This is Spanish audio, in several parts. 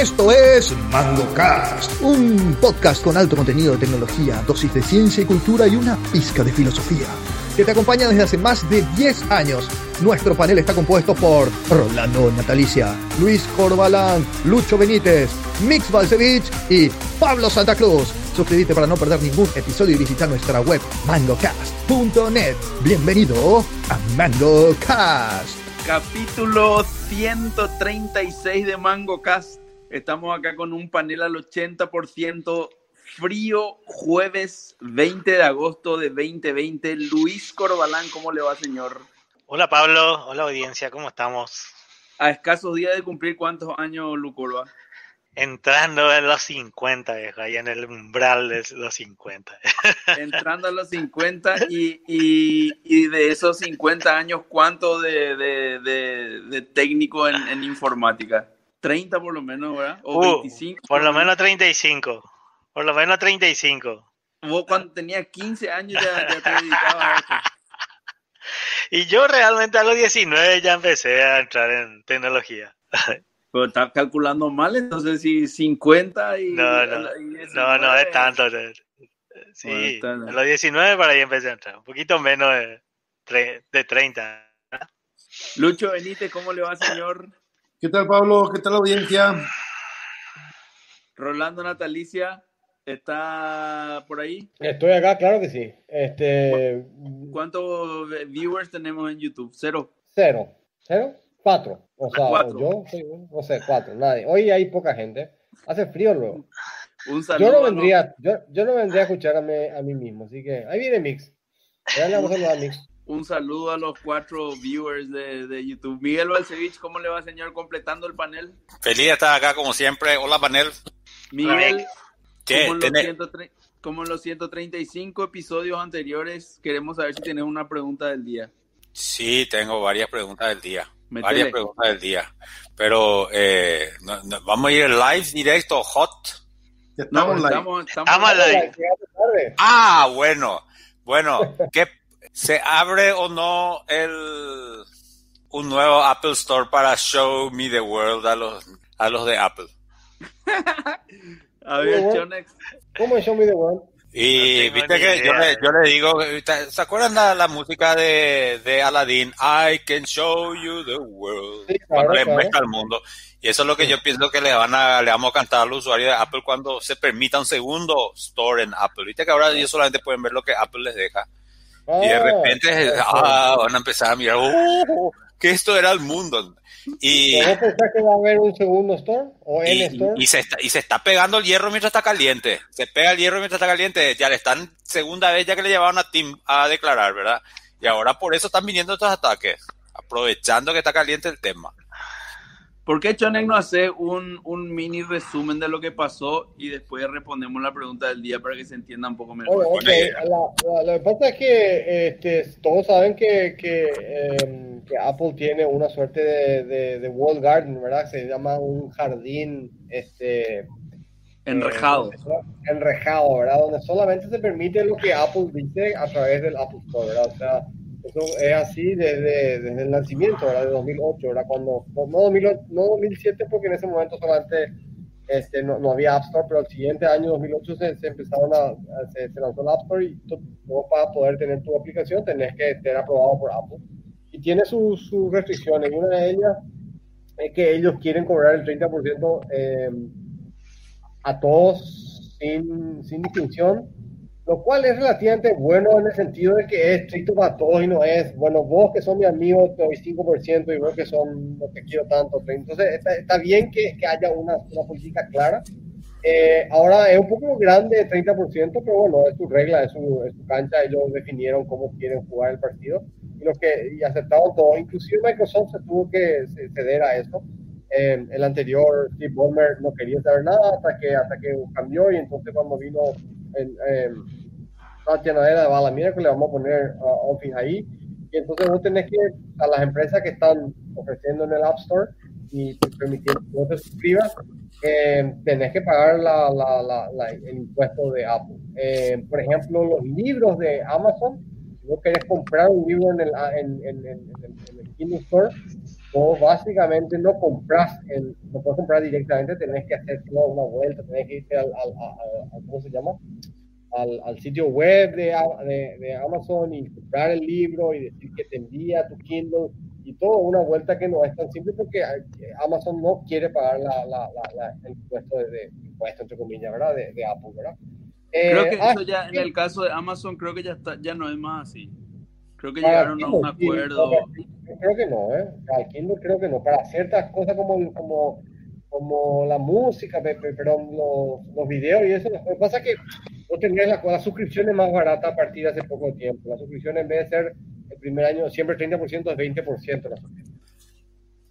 Esto es MangoCast, un podcast con alto contenido de tecnología, dosis de ciencia y cultura y una pizca de filosofía, que te acompaña desde hace más de 10 años. Nuestro panel está compuesto por Rolando Natalicia, Luis Corbalán, Lucho Benítez, Mix Balcevich y Pablo Santa Cruz. Suscríbete para no perder ningún episodio y visita nuestra web mangocast.net. Bienvenido a MangoCast. Capítulo 136 de MangoCast. Estamos acá con un panel al 80% frío, jueves 20 de agosto de 2020. Luis Corbalán, ¿cómo le va, señor? Hola Pablo, hola audiencia, ¿cómo estamos? A escasos días de cumplir cuántos años, Lucorba. Entrando en los 50, viejo, ahí en el umbral de los 50. Entrando a los 50 y, y, y de esos 50 años, ¿cuánto de, de, de, de técnico en, en, informática? 30 por lo menos, ¿verdad? O uh, 25. Por lo menos 35. Por lo menos 35. Vos cuando tenías 15 años ya, ya te dedicabas a eso. Y yo realmente a los 19 ya empecé a entrar en tecnología. Pero estás calculando mal, entonces si 50 y... No, no, y no, no es tanto. Sí, bueno, a los 19 para ahí empecé a entrar, un poquito menos de, de 30. Lucho Benítez, ¿cómo le va, señor? ¿Qué tal, Pablo? ¿Qué tal, audiencia? Rolando Natalicia, ¿está por ahí? Estoy acá, claro que sí. Este... ¿Cuántos viewers tenemos en YouTube? ¿Cero? Cero. ¿Cero? Cuatro. O sea, cuatro. yo, sí, no sé, cuatro, nadie. Hoy hay poca gente. Hace frío luego. Un saludo. Yo no vendría, yo, yo no vendría a escucharme a mí mismo, así que ahí viene Mix. Ya le vamos a saludar a Mix. Un saludo a los cuatro viewers de, de YouTube. Miguel Balcevich, ¿cómo le va, señor, completando el panel? Feliz de estar acá, como siempre. Hola, panel. Miguel, ¿Qué? Como, en los 130, como en los 135 episodios anteriores, queremos saber si tienes una pregunta del día. Sí, tengo varias preguntas del día. Metele. Varias preguntas del día. Pero eh, no, no, vamos a ir live directo, hot. Estamos, no, estamos, estamos, live. Ah, bueno. Bueno, ¿qué, ¿se abre o no el un nuevo Apple Store para Show Me the World a los, a los de Apple? a ver, Chonex. ¿Cómo es Show Me the World? Y no viste que yo le, yo le, digo, ¿se acuerdan la, la música de, de, Aladdin? I can show you the world. Sí, claro, cuando le muestra al mundo. Y eso es lo que sí. yo pienso que le van a, le vamos a cantar al usuario de Apple cuando se permita un segundo store en Apple. Viste que ahora ellos solamente pueden ver lo que Apple les deja. Y de repente ah, van a empezar a mirar, oh, que esto era el mundo. Y, ¿Vos pensás que va a haber un segundo store? ¿O y, store? Y, se está, y se está pegando el hierro mientras está caliente. Se pega el hierro mientras está caliente. Ya le están segunda vez ya que le llevaron a Tim a declarar, ¿verdad? Y ahora por eso están viniendo estos ataques. Aprovechando que está caliente el tema. ¿Por qué Chonek no hace un, un, mini resumen de lo que pasó y después respondemos la pregunta del día para que se entienda un poco mejor? Bueno, okay. la, la, lo que pasa es que este, todos saben que, que, eh, que, Apple tiene una suerte de, de, de, wall garden, ¿verdad? Se llama un jardín este, enrejado. Eh, enrejado, ¿verdad? Donde solamente se permite lo que Apple dice a través del Apple Store, ¿verdad? O sea, eso es así desde, desde el nacimiento, ¿verdad? De 2008, ¿verdad? Cuando, no, 2008, no 2007, porque en ese momento solamente este, no, no, había App Store, pero el siguiente año, 2008, se, se empezaron a, se, se, lanzó el App Store y tú, para poder tener tu aplicación tenés que ser aprobado por Apple. Y tiene sus, sus restricciones, una de ellas es que ellos quieren cobrar el 30% eh, a todos sin, sin distinción lo cual es relativamente bueno en el sentido de que es estricto para todos y no es, bueno, vos que son mi amigo te doy 5% y vos que son los que quiero tanto. Entonces está, está bien que, que, haya una, una política clara. Eh, ahora es un poco grande, 30%, pero bueno, es su regla, es su, es su, cancha, ellos definieron cómo quieren jugar el partido y, lo que, y aceptaron todo. Inclusive Microsoft se tuvo que ceder a eso. Eh, el anterior Steve Ballmer no quería saber nada hasta que, hasta que cambió y entonces cuando vino eh, Satya Nadella va a la mira que le vamos a poner uh, Office ahí. Y entonces vos tenés que a las empresas que están ofreciendo en el App Store y permitiendo que vos te suscribas eh, tenés que pagar la, la, la, el impuesto de Apple. Eh, por ejemplo los libros de Amazon si vos querés comprar un libro en el, en, en, en, en el Kindle Store vos básicamente no compras, el, no puedes comprar directamente, tenés que hacer una vuelta, tenés que irte al, al, ¿cómo se llama? Al, al sitio web de, de, de, Amazon y comprar el libro y decir que te envía tu Kindle y todo una vuelta que no es tan simple porque Amazon no quiere pagar la, la, la, el impuesto de, impuesto entre comillas, ¿verdad? De, Apple, ¿verdad? creo que eh, eso ya en el caso de Amazon creo que ya está, ya no es más así. Creo que llegaron a un acuerdo. creo que no, ¿eh? Kindle creo que no. Para ciertas cosas como, como, como la música, pero los, los videos y eso, lo que pasa es que vos tendrías la, la suscripción es más barata a partir de hace poco tiempo. La suscripción en vez de ser el primer año siempre 30% es 20% la suscripción.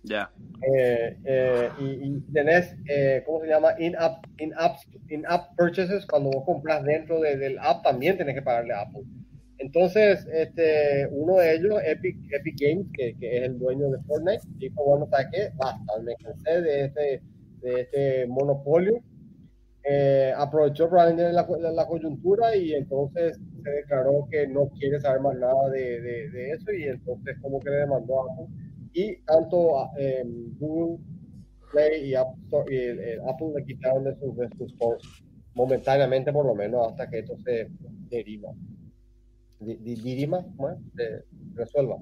Ya. Eh, eh, y, tenés, eh, ¿cómo se llama? In-app in -app, in -app purchases. Cuando vos compras dentro de, del app, también tenés que pagarle a Apple. Entonces, este, uno de ellos, Epic, Epic Games, que, que es el dueño de Fortnite, dijo, bueno, ¿sabes qué? Basta, me cansé de este, de este monopolio. Eh, aprovechó probablemente la, la, coyuntura y entonces se declaró que no quiere saber más nada de, de, de eso y entonces como que le demandó a Apple. Y tanto eh, Google Play y, Apple, y Apple le quitaron de sus, de sus stores momentáneamente por lo menos hasta que esto se deriva dirima, resuelva.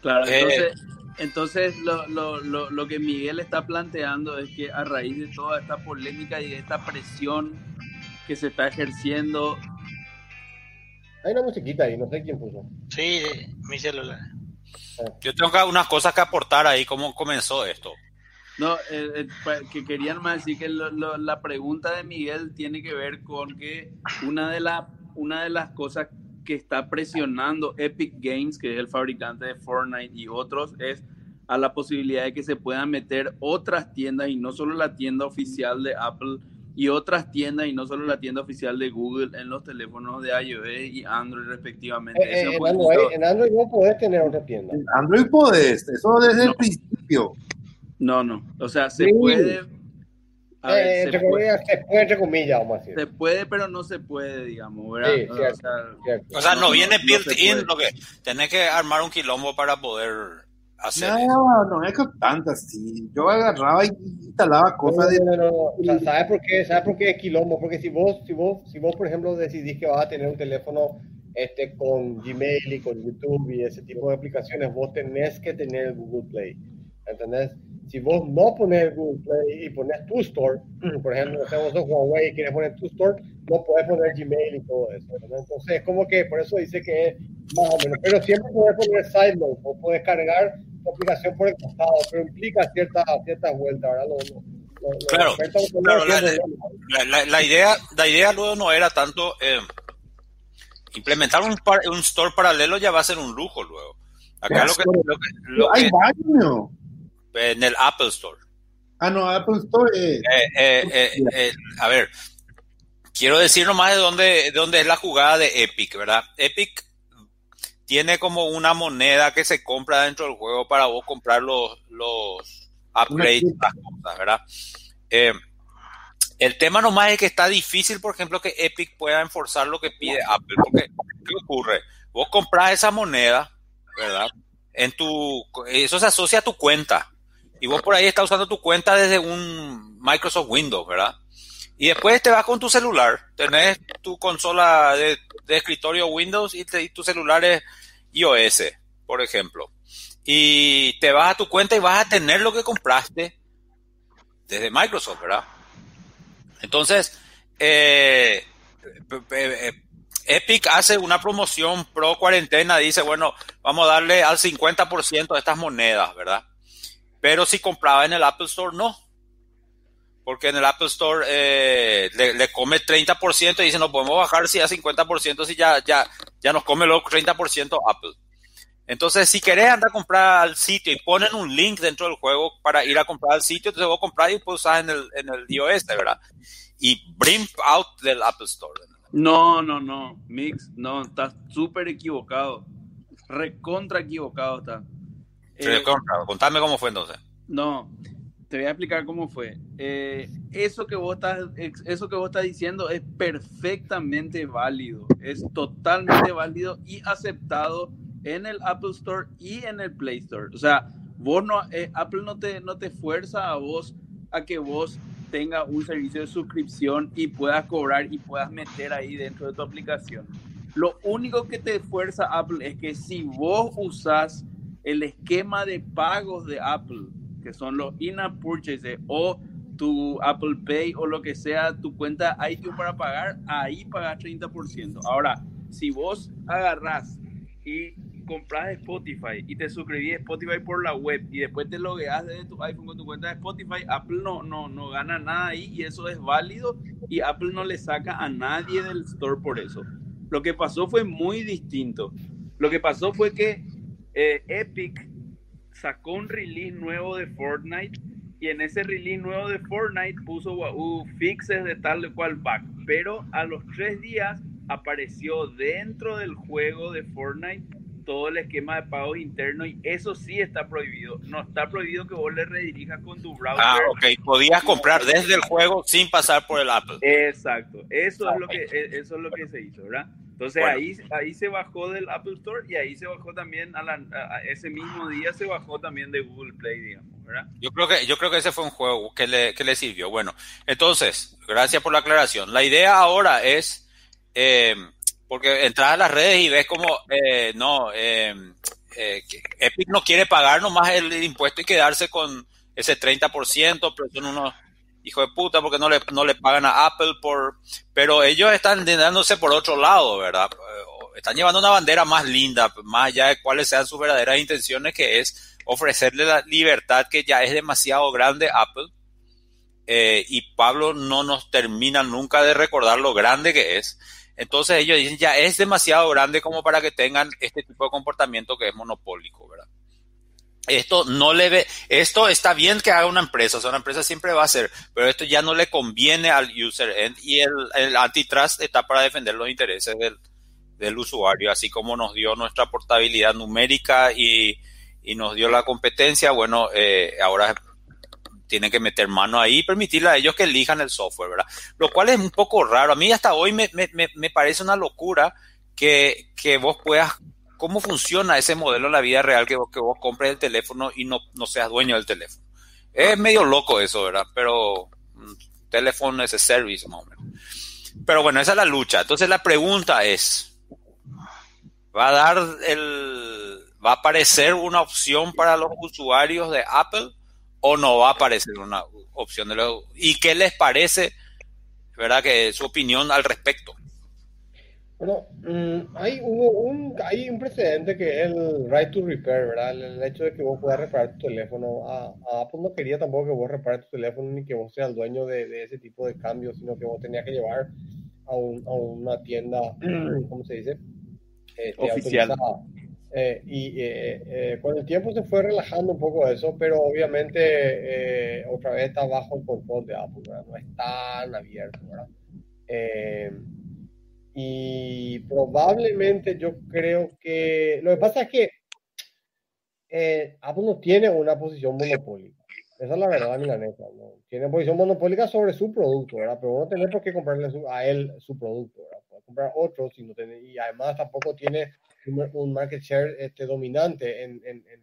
Claro, eh, entonces, entonces lo, lo, lo, lo, que Miguel está planteando es que a raíz de toda esta polémica y de esta presión que se está ejerciendo. Hay una musiquita ahí, no sé quién puso. Sí, mi celular. Ah. Yo tengo unas cosas que aportar ahí, cómo comenzó esto. No, eh, eh, que querían más decir que la pregunta de Miguel tiene que ver con que una de, la, una de las cosas que está presionando Epic Games, que es el fabricante de Fortnite y otros, es a la posibilidad de que se puedan meter otras tiendas y no solo la tienda oficial de Apple y otras tiendas y no solo la tienda oficial de Google en los teléfonos de iOS y Android respectivamente. Eh, eh, en, Android, no podés tener otra tienda. En Android podés, eso desde el principio. No, no, o sea, se puede eh, se, puede, entre comillas, vamos a decir. Se puede, pero no se puede, digamos, ¿verdad? Sí, cierto, o, sea, no viene built-in, lo que tenés que armar un quilombo para poder hacer. No, no es que tanto así. Yo agarraba y instalaba cosas de. No, ¿Sabes por qué? ¿Sabes por qué es quilombo? Porque si vos, si vos, si vos, por ejemplo, decidís que vas a tener un teléfono este, con Gmail y con YouTube y ese tipo de aplicaciones, vos tenés que tener Google Play. ¿Entendés? si vos no pones Google Play y pones tu store, por ejemplo, si vos sos Huawei y quieres poner tu store, no puedes poner Gmail y todo eso. Entonces, es como que por eso dice que es más o menos. Pero siempre puedes poner sideload o puedes cargar tu aplicación por el costado, pero implica ciertas cierta vueltas, ¿verdad? claro, la, la, idea, la idea luego no era tanto eh, implementar un, un store paralelo, ya va a ser un lujo luego. Acá lo que, lo que, lo hay baño en el Apple Store. Ah, no, Apple Store. Eh, eh, eh, a ver, quiero decir nomás de dónde, de dónde es la jugada de Epic, ¿verdad? Epic tiene como una moneda que se compra dentro del juego para vos comprar los, los upgrades, las cosas, ¿verdad? el tema nomás es que está difícil, por ejemplo, que Epic pueda enforzar lo que pide Apple. Porque, ¿qué ocurre? Vos compras esa moneda, ¿verdad? En tu, eso se asocia a tu cuenta y vos por ahí estás usando tu cuenta desde un Microsoft Windows, ¿verdad? Y después te vas con tu celular, tenés tu consola de, escritorio Windows y, tu celular es iOS, por ejemplo. Y te vas a tu cuenta y vas a tener lo que compraste desde Microsoft, ¿verdad? Entonces, eh, eh, Epic hace una promoción pro cuarentena, dice, bueno, vamos a darle al 50% de estas monedas, ¿verdad? Pero si compraba en el Apple Store, no. Porque en el Apple Store eh, le, come 30% y dice, no podemos bajar si a 50% si ya, ya, ya nos come los 30% Apple. Entonces, si querés andar a comprar al sitio y ponen un link dentro del juego para ir a comprar al sitio, entonces vos comprar y puedes usar en el, en el iOS, ¿verdad? Y bring out del Apple Store. No, no, no, Mix, no, estás súper equivocado. Recontra equivocado está. Eh, contame cómo fue entonces. No, te voy a explicar cómo fue. Eh, eso, que vos estás, eso que vos estás diciendo es perfectamente válido, es totalmente válido y aceptado en el Apple Store y en el Play Store. O sea, Vos no, eh, Apple no te, no te fuerza a vos a que vos tengas un servicio de suscripción y puedas cobrar y puedas meter ahí dentro de tu aplicación. Lo único que te fuerza Apple es que si vos usas el esquema de pagos de Apple, que son los in-app purchases o tu Apple Pay o lo que sea, tu cuenta iTunes para pagar, ahí pagas 30%. Ahora, si vos agarras y compras Spotify y te suscribís a Spotify por la web y después te logueas desde tu iPhone con tu cuenta de Spotify, Apple no, no, no gana nada ahí y eso es válido y Apple no le saca a nadie del store por eso. Lo que pasó fue muy distinto. Lo que pasó fue que eh, Epic sacó un release nuevo de Fortnite y en ese release nuevo de Fortnite puso uh, fixes de tal de cual bug. Pero a los tres días apareció dentro del juego de Fortnite todo el esquema de pagos interno y eso sí está prohibido. No está prohibido que vos le redirijas con tu browser. Ah, ok. Podías comprar desde el juego sin pasar por el Apple. Exacto. Eso es lo que e, eso es lo que se hizo, ¿verdad? Entonces ahí, ahí se bajó del Apple Store y ahí se bajó también a, ese mismo día se bajó también de Google Play, digamos, ¿verdad? Yo creo que yo creo que ese fue un juego que le, que le sirvió. Bueno, entonces, gracias por la aclaración. La idea ahora es eh, porque entras a las redes y ves como, eh, no, eh, eh, Epic no quiere pagar nomás el impuesto y quedarse con ese 30%, pero son unos hijos de puta porque no le, no le pagan a Apple por... Pero ellos están dándose por otro lado, ¿verdad? Están llevando una bandera más linda, más allá de cuáles sean sus verdaderas intenciones, que es ofrecerle la libertad que ya es demasiado grande Apple. y Pablo no nos termina nunca de recordar lo grande que es. Entonces ellos dicen, ya es demasiado grande como para que tengan este tipo de comportamiento que es monopólico, ¿verdad? Esto no le ve, esto está bien que haga una empresa, o sea, una empresa siempre va a hacer, pero esto ya no le conviene al user end y el, antitrust está para defender los intereses del, del, usuario, así como nos dio nuestra portabilidad numérica y, y nos dio la competencia, bueno, eh, ahora tienen que meter mano ahí y permitirle a ellos que elijan el software, ¿verdad? Lo cual es un poco raro. A mí hasta hoy me, parece una locura que, vos puedas, cómo funciona ese modelo en la vida real, que vos, que vos compres el teléfono y no, no seas dueño del teléfono. Es medio loco eso, ¿verdad? Pero mm, teléfono es service, más o menos. Pero bueno, esa es la lucha. Entonces la pregunta es, ¿va a dar el, va a aparecer una opción para los usuarios de Apple? o no va a aparecer una opción de los... ¿Y qué les parece, verdad, que su opinión al respecto? Bueno, mm, hay, un, hay un precedente que es el right to repair, ¿verdad? El, hecho de que vos puedas reparar tu teléfono. A, Apple no quería tampoco que vos repares tu teléfono ni que vos seas el dueño de, ese tipo de cambios, sino que vos tenías que llevar a, una tienda, ¿cómo se dice? Este, Oficial. Eh, y eh, eh, con el tiempo se fue relajando un poco eso, pero obviamente otra vez está bajo el control de Apple, no es tan abierto. ¿verdad? Y probablemente yo creo que lo que pasa es que Apple no tiene una posición monopólica. Esa es la verdad, milanesa. ¿no? Tiene posición monopólica sobre su producto, ¿verdad? Pero no tiene por qué comprarle a él su producto, ¿verdad? Puede comprar otro si no tiene, y además tampoco tiene un market share este, dominante en, en, en,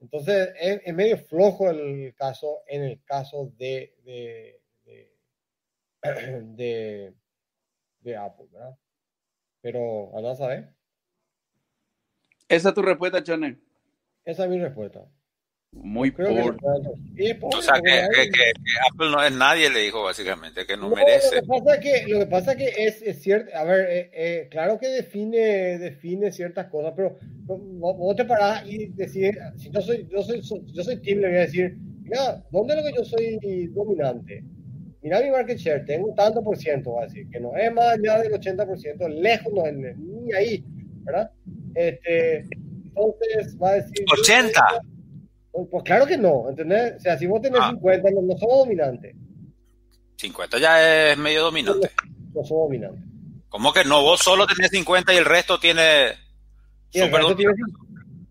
entonces es, medio flojo el caso en el caso de, Apple, ¿verdad? Pero a saber. Esa es tu respuesta, Chanel. Esa es mi respuesta. Muy pobre. o sea, que, Apple no es nadie, le dijo básicamente, que no, merece. Lo que pasa que, lo que, pasa que es, es cierto, a ver, eh, eh, claro que define, define ciertas cosas, pero vos te parás y decir, si yo soy, yo soy, yo soy team, le voy a decir, mira, ¿dónde es lo que yo soy dominante? Mira mi market share, tengo tanto por ciento, va a decir, que no es más allá del 80%, lejos no es ni ahí, ¿verdad? Este, entonces va a decir... 80. Pues claro que no, ¿entendés? O sea, si vos tenés 50, ah. no, somos dominantes. 50 ya es medio dominante. No, somos dominantes. ¿Cómo que no? Vos solo tenés 50 y el resto tiene... el, resto tiene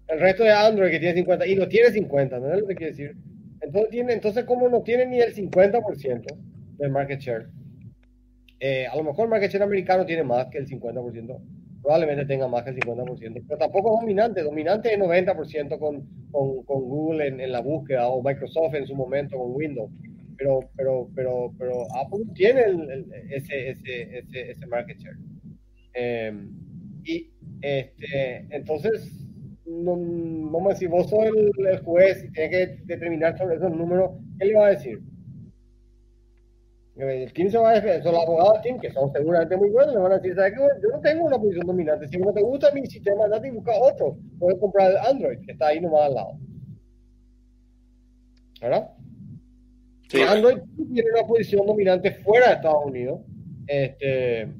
el resto de Android que tiene 50 y no tiene 50, ¿no es lo que quiere decir? Entonces, tiene, entonces ¿cómo no tiene ni el 50% del market share? Eh, a lo mejor el market share americano tiene más que el 50%, probablemente tenga más que el 50%, pero tampoco es dominante. Dominante es 90% con, con, Google en, la búsqueda o Microsoft en su momento con Windows. Pero, pero, pero, pero Apple tiene ese, ese, ese, market share. Em, y este, entonces, no, vamos a decir, vos sos el, juez y tienes que determinar sobre esos números, ¿qué le va a decir? El team se va a defender, son los abogados del team, que son seguramente muy buenos, le van a decir, ¿sabes qué? Yo no tengo una posición dominante, si no te gusta mi sistema, andate y busca otro. Puedes comprar el Android, que está ahí nomás al lado. ¿Verdad? Sí. Android tiene una posición dominante fuera de Estados Unidos. Este, em,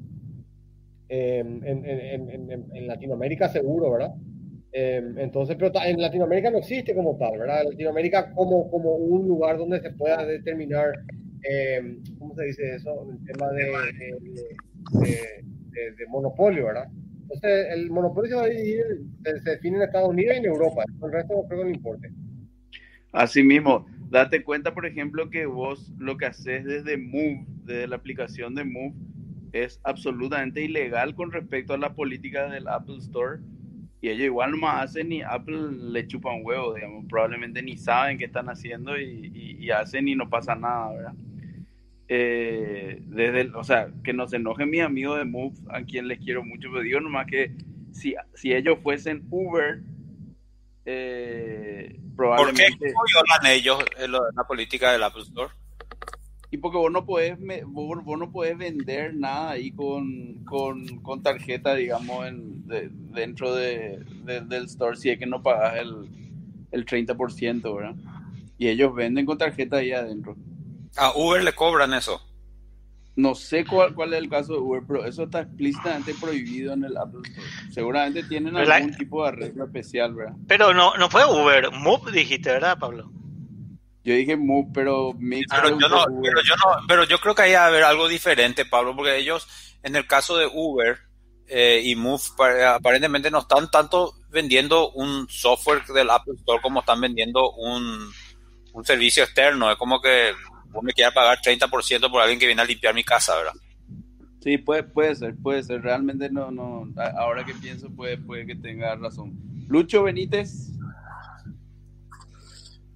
en, en, en, en, Latinoamérica seguro, ¿verdad? Em, entonces, pero en Latinoamérica no existe como tal, ¿verdad? Latinoamérica como, como un lugar donde se pueda determinar eh, ¿cómo se dice eso? El tema de, de, monopolio, ¿verdad? Entonces, el monopolio se va a dividir, se, define en Estados Unidos y en Europa, el resto no creo que no importe. Así mismo, date cuenta, por ejemplo, que vos lo que haces desde Move, desde la aplicación de Move, es absolutamente ilegal con respecto a la política del Apple Store. Y ellos igual no más hacen ni Apple le chupan huevo, digamos. Probablemente ni saben qué están haciendo y, y hacen y no pasa nada, ¿verdad? eh, desde o sea, que no se enojen mis amigos de Move, a quien les quiero mucho, pero digo nomás que si, si ellos fuesen Uber, eh, probablemente... ¿Por qué violan ellos la política del Apple Store? Y porque vos no podés, vos, no podés vender nada ahí con, con, con tarjeta, digamos, en, dentro de, del store si es que no pagas el, el 30%, ¿verdad? Y ellos venden con tarjeta ahí adentro. A Uber le cobran eso. No sé cuál, cuál es el caso de Uber, pero eso está explícitamente prohibido en el Apple Store. Seguramente tienen algún tipo de arreglo especial, ¿verdad? Pero no, no fue Uber, Move dijiste, ¿verdad, Pablo? Yo dije Move, pero pero yo, no, pero yo no, pero yo creo que hay a haber algo diferente, Pablo, porque ellos, en el caso de Uber eh, y Move, aparentemente no están tanto vendiendo un software del Apple Store como están vendiendo un, un servicio externo. Es como que vos me quieras pagar 30% por alguien que viene a limpiar mi casa, ¿verdad? Sí, puede, puede ser, puede ser. Realmente no, no, ahora que pienso puede, puede que tenga razón. Lucho Benítez.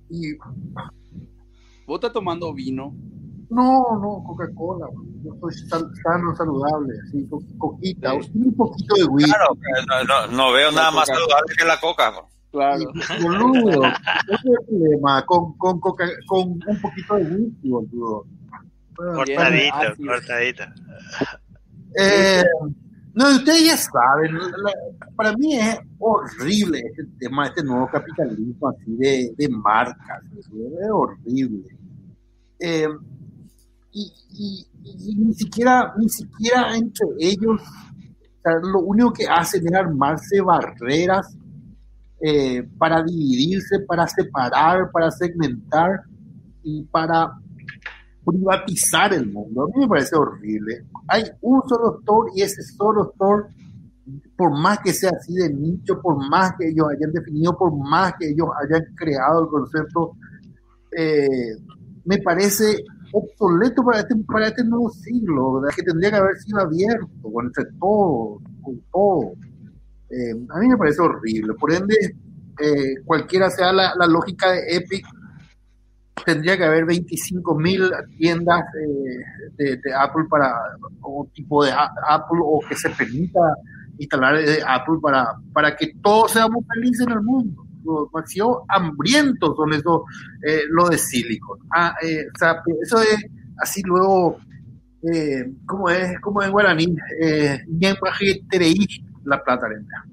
Y... ¿Vos estás tomando vino? No, no, Coca-Cola. Yo soy sano, saludable, así, coquita. Un poquito de whisky. Claro, no, no, veo nada más saludable que la coca. Claro. Boludo, es el problema con, con, con, con un poquito de whisky, boludo. Cortadito, cortadito. Eh, no, ustedes ya saben, para mí es horrible este tema, este nuevo capitalismo así de, de marcas, es horrible. Eh, y, ni siquiera, ni siquiera entre ellos, lo único que hacen es armarse barreras eh, para dividirse, para separar, para segmentar y para privatizar el mundo. A mí me parece horrible. Hay un solo store y ese solo store, por más que sea así de nicho, por más que ellos hayan definido, por más que ellos hayan creado el concepto, eh, me parece obsoleto para este, este nuevo siglo, que tendría que haber sido abierto entre todos, con todo. Eh, a mí me parece horrible. Por ende, eh, cualquiera sea la, lógica de Epic, tendría que haber 25 mil tiendas eh, de, Apple para, o tipo de Apple, o que se permita instalar de Apple para, para que todos seamos felices en el mundo. Demasiado hambrientos son esos, lo de Silicon. Ah, o sea, eso es así luego, ¿cómo es? como en guaraní? Eh, la plata lenta.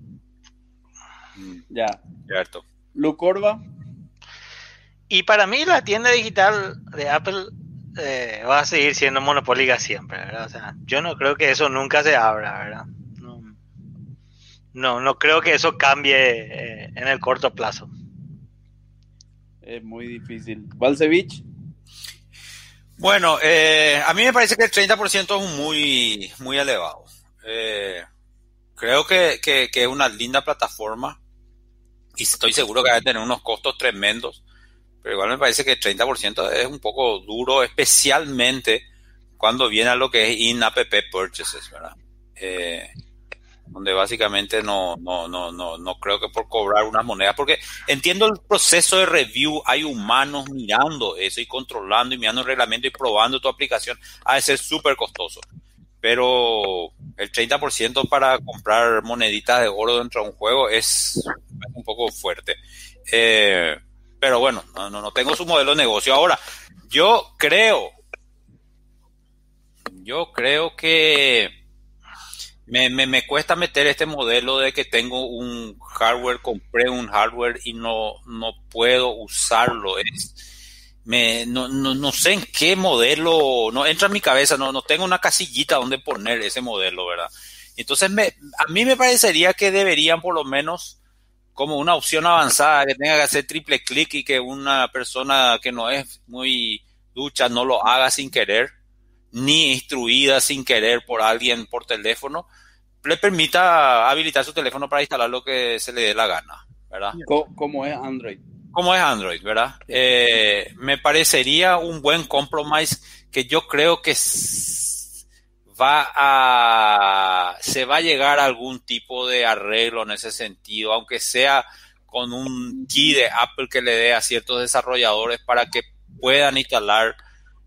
Ya. Cierto. Lucorba. Y para mí la tienda digital de Apple eh, va a seguir siendo monopólica siempre, ¿verdad? O sea, yo no creo que eso nunca se abra, ¿verdad? No, no, creo que eso cambie eh, en el corto plazo. Es muy difícil. Valsevich. Bueno, eh, a mí me parece que el 30% es muy, muy elevado. Eh, creo que, que, es una linda plataforma y estoy seguro que va a tener unos costos tremendos, pero igual me parece que el 30% es un poco duro, especialmente cuando viene a lo que es in-app purchases, ¿verdad? Eh, donde básicamente no, no, no, no, no creo que por cobrar unas monedas, porque entiendo el proceso de review, hay humanos mirando eso y controlando y mirando el reglamento y probando tu aplicación, ha de ser súper costoso. Pero el 30% para comprar moneditas de oro dentro de un juego es un poco fuerte. Eh, pero bueno, no, no, no tengo su modelo de negocio. Ahora, yo creo, yo creo que me, me, me, cuesta meter este modelo de que tengo un hardware, compré un hardware y no, no puedo usarlo. Es, me, no, no, no, sé en qué modelo, no entra en mi cabeza, no, no tengo una casillita donde poner ese modelo, ¿verdad? Entonces, me, a mí me parecería que deberían por lo menos, como una opción avanzada, que tenga que hacer triple clic y que una persona que no es muy ducha no lo haga sin querer ni instruida sin querer por alguien por teléfono, le permita habilitar su teléfono para instalar lo que se le dé la gana, ¿verdad? Como es Android. Como es Android, ¿verdad? Eh, me parecería un buen compromise que yo creo que va a, se va a llegar a algún tipo de arreglo en ese sentido, aunque sea con un key de Apple que le dé a ciertos desarrolladores para que puedan instalar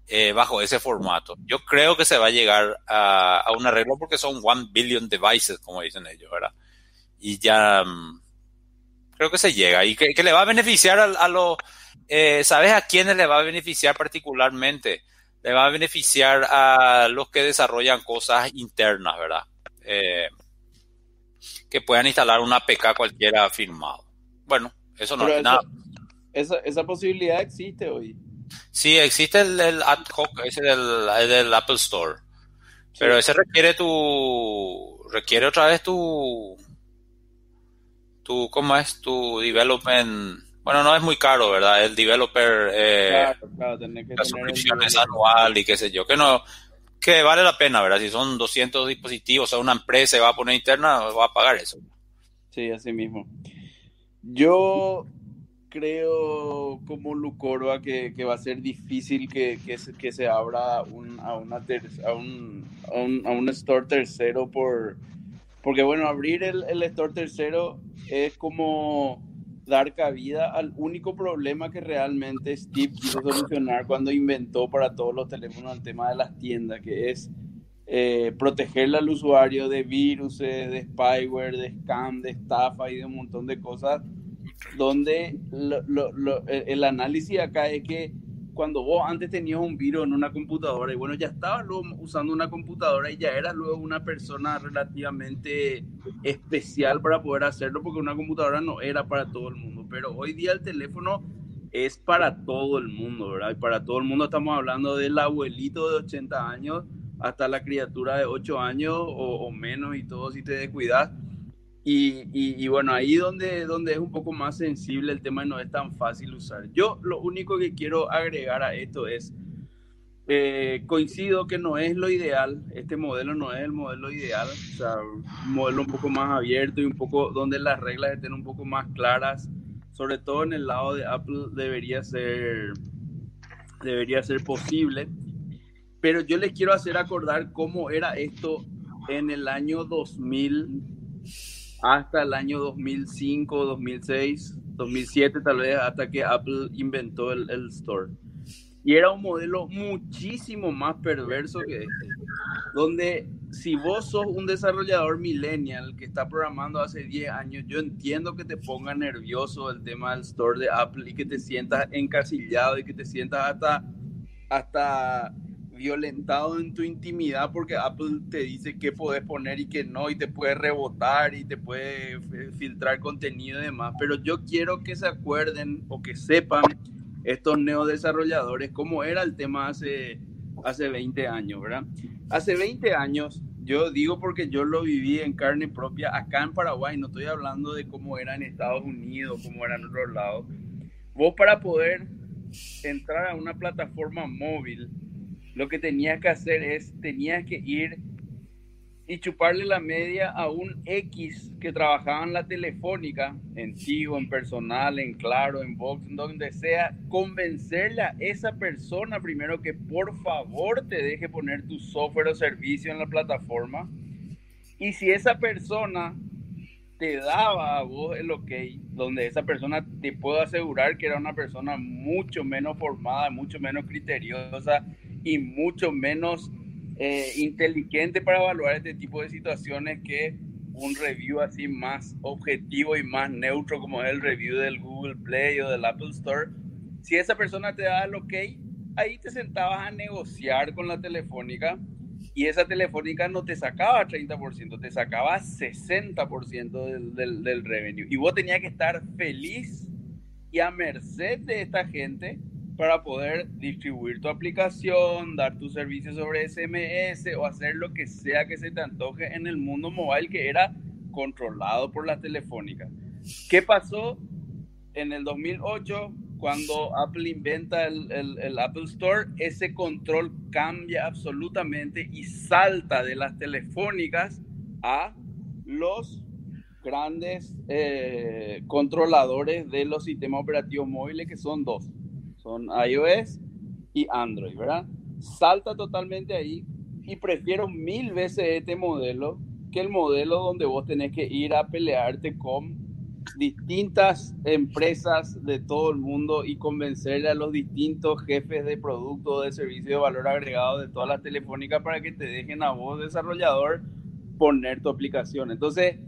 eh, bajo ese formato. Yo creo que se va a llegar a, un arreglo porque son one billion devices, como dicen ellos, ¿verdad? Y ya mm, creo que se llega y que, le va a beneficiar a, los, eh, ¿sabes a quiénes le va a beneficiar particularmente? Le va a beneficiar a los que desarrollan cosas internas, ¿verdad? Eh, que puedan instalar una APK cualquiera firmado. Bueno, eso no es nada. Esa, esa posibilidad existe hoy. Sí, existe el, el ad hoc, ese del, del Apple Store. Pero ese requiere tu. Requiere otra vez tu. Tu. ¿Cómo es? Tu development. Bueno, no es muy caro, ¿verdad? El developer. Eh, claro, claro, que la suscripción es anual y qué sé yo. Que no. Que vale la pena, ¿verdad? Si son 200 dispositivos, o sea, una empresa va a poner interna, va a pagar eso. Sí, así mismo. Yo creo como Lucorba que, que va a ser difícil que, que, se, que se abra un, a, una a, un, a, un, a, un, store tercero por... Porque bueno, abrir el, el store tercero es como dar cabida al único problema que realmente Steve quiso solucionar cuando inventó para todos los teléfonos el tema de las tiendas, que es eh, protegerle al usuario de virus, de spyware, de scam, de estafa y de un montón de cosas donde el análisis acá es que cuando vos antes tenías un virus en una computadora y bueno, ya estabas usando una computadora y ya eras luego una persona relativamente especial para poder hacerlo porque una computadora no era para todo el mundo, pero hoy día el teléfono es para todo el mundo, ¿verdad? Y para todo el mundo estamos hablando del abuelito de 80 años hasta la criatura de 8 años o, o menos y todo si te descuidas y, bueno, ahí donde, donde es un poco más sensible el tema no es tan fácil usar. Yo lo único que quiero agregar a esto es, eh, coincido que no es lo ideal, este modelo no es el modelo ideal, o sea, un modelo un poco más abierto y un poco donde las reglas estén un poco más claras, sobre todo en el lado de Apple debería ser, debería ser posible. Pero yo les quiero hacer acordar cómo era esto en el año 2000 hasta el año 2005, 2006, 2007 tal vez, hasta que Apple inventó el, el Store. Y era un modelo muchísimo más perverso que este, donde si vos sos un desarrollador millennial que está programando hace 10 años, yo entiendo que te ponga nervioso el tema del store de Apple y que te sientas encasillado y que te sientas hasta, hasta violentado en tu intimidad porque Apple te dice qué puedes poner y qué no y te puede rebotar y te puede filtrar contenido y demás. Pero yo quiero que se acuerden o que sepan estos neodesarrolladores cómo era el tema hace, hace 20 años, ¿verdad? Hace 20 años, yo digo porque yo lo viví en carne propia acá en Paraguay, no estoy hablando de cómo era en Estados Unidos, cómo era en otros lados. Vos para poder entrar a una plataforma móvil, lo que tenías que hacer es, tenías que ir y chuparle la media a un X que trabajaba en la telefónica, en Tigo, en personal, en Claro, en Vox, en donde sea, convencerle a esa persona primero que por favor te deje poner tu software o servicio en la plataforma. Y si esa persona te daba a vos el ok, donde esa persona te puedo asegurar que era una persona mucho menos formada, mucho menos criteriosa y mucho menos eh, inteligente para evaluar este tipo de situaciones que un review así más objetivo y más neutro como es el review del Google Play o del Apple Store. Si esa persona te da el ok, ahí te sentabas a negociar con la telefónica y esa telefónica no te sacaba 30%, te sacaba 60% del, del, del revenue. Y vos tenías que estar feliz y a merced de esta gente para poder distribuir tu aplicación, dar tu servicio sobre SMS o hacer lo que sea que se te antoje en el mundo mobile que era controlado por la telefónica. ¿Qué pasó en el 2008? cuando Apple inventa el, Apple Store, ese control cambia absolutamente y salta de las telefónicas a los grandes eh, controladores de los sistemas operativos móviles, que son dos, son iOS y Android, ¿verdad? Salta totalmente ahí y prefiero mil veces este modelo que el modelo donde vos tenés que ir a pelearte con distintas empresas de todo el mundo y convencerle a los distintos jefes de producto, de servicio de valor agregado de todas las telefónicas para que te dejen a vos, desarrollador, poner tu aplicación. Entonces,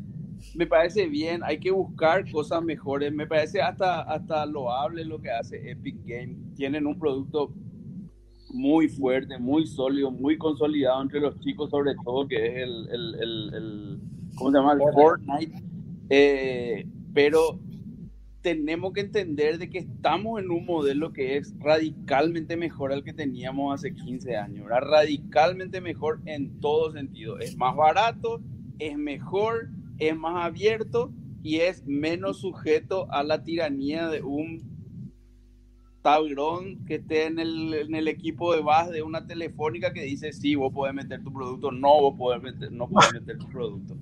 me parece bien, hay que buscar cosas mejores. Me parece hasta, hasta loable lo que hace Epic Game. Tienen un producto muy fuerte, muy sólido, muy consolidado entre los chicos, sobre todo, que es el, el, el, el ¿cómo se llama? El Fortnite. Eh, pero tenemos que entender de que estamos en un modelo que es radicalmente mejor al que teníamos hace 15 años, radicalmente mejor en todo sentido. Es más barato, es mejor, es más abierto y es menos sujeto a la tiranía de un tablón que esté en el, en el equipo de base de una telefónica que dice sí, vos podés meter tu producto, no, vos podés meter, no podés meter tu producto.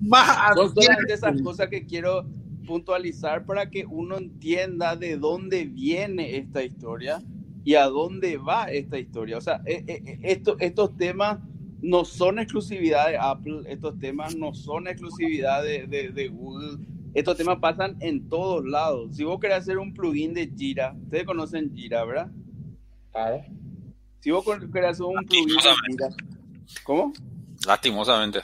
Son solamente esas cosas que quiero puntualizar para que uno entienda de dónde viene esta historia y a dónde va esta historia. O sea, eh, eh, eh, esto, estos temas no son exclusividad de Apple, estos temas no son exclusividad de, de, Google, estos temas pasan en todos lados. Si vos querés hacer un plugin de Jira, ustedes conocen Jira, ¿verdad? Claro. Si vos querés hacer un plugin de Jira, ¿cómo? Lastimosamente.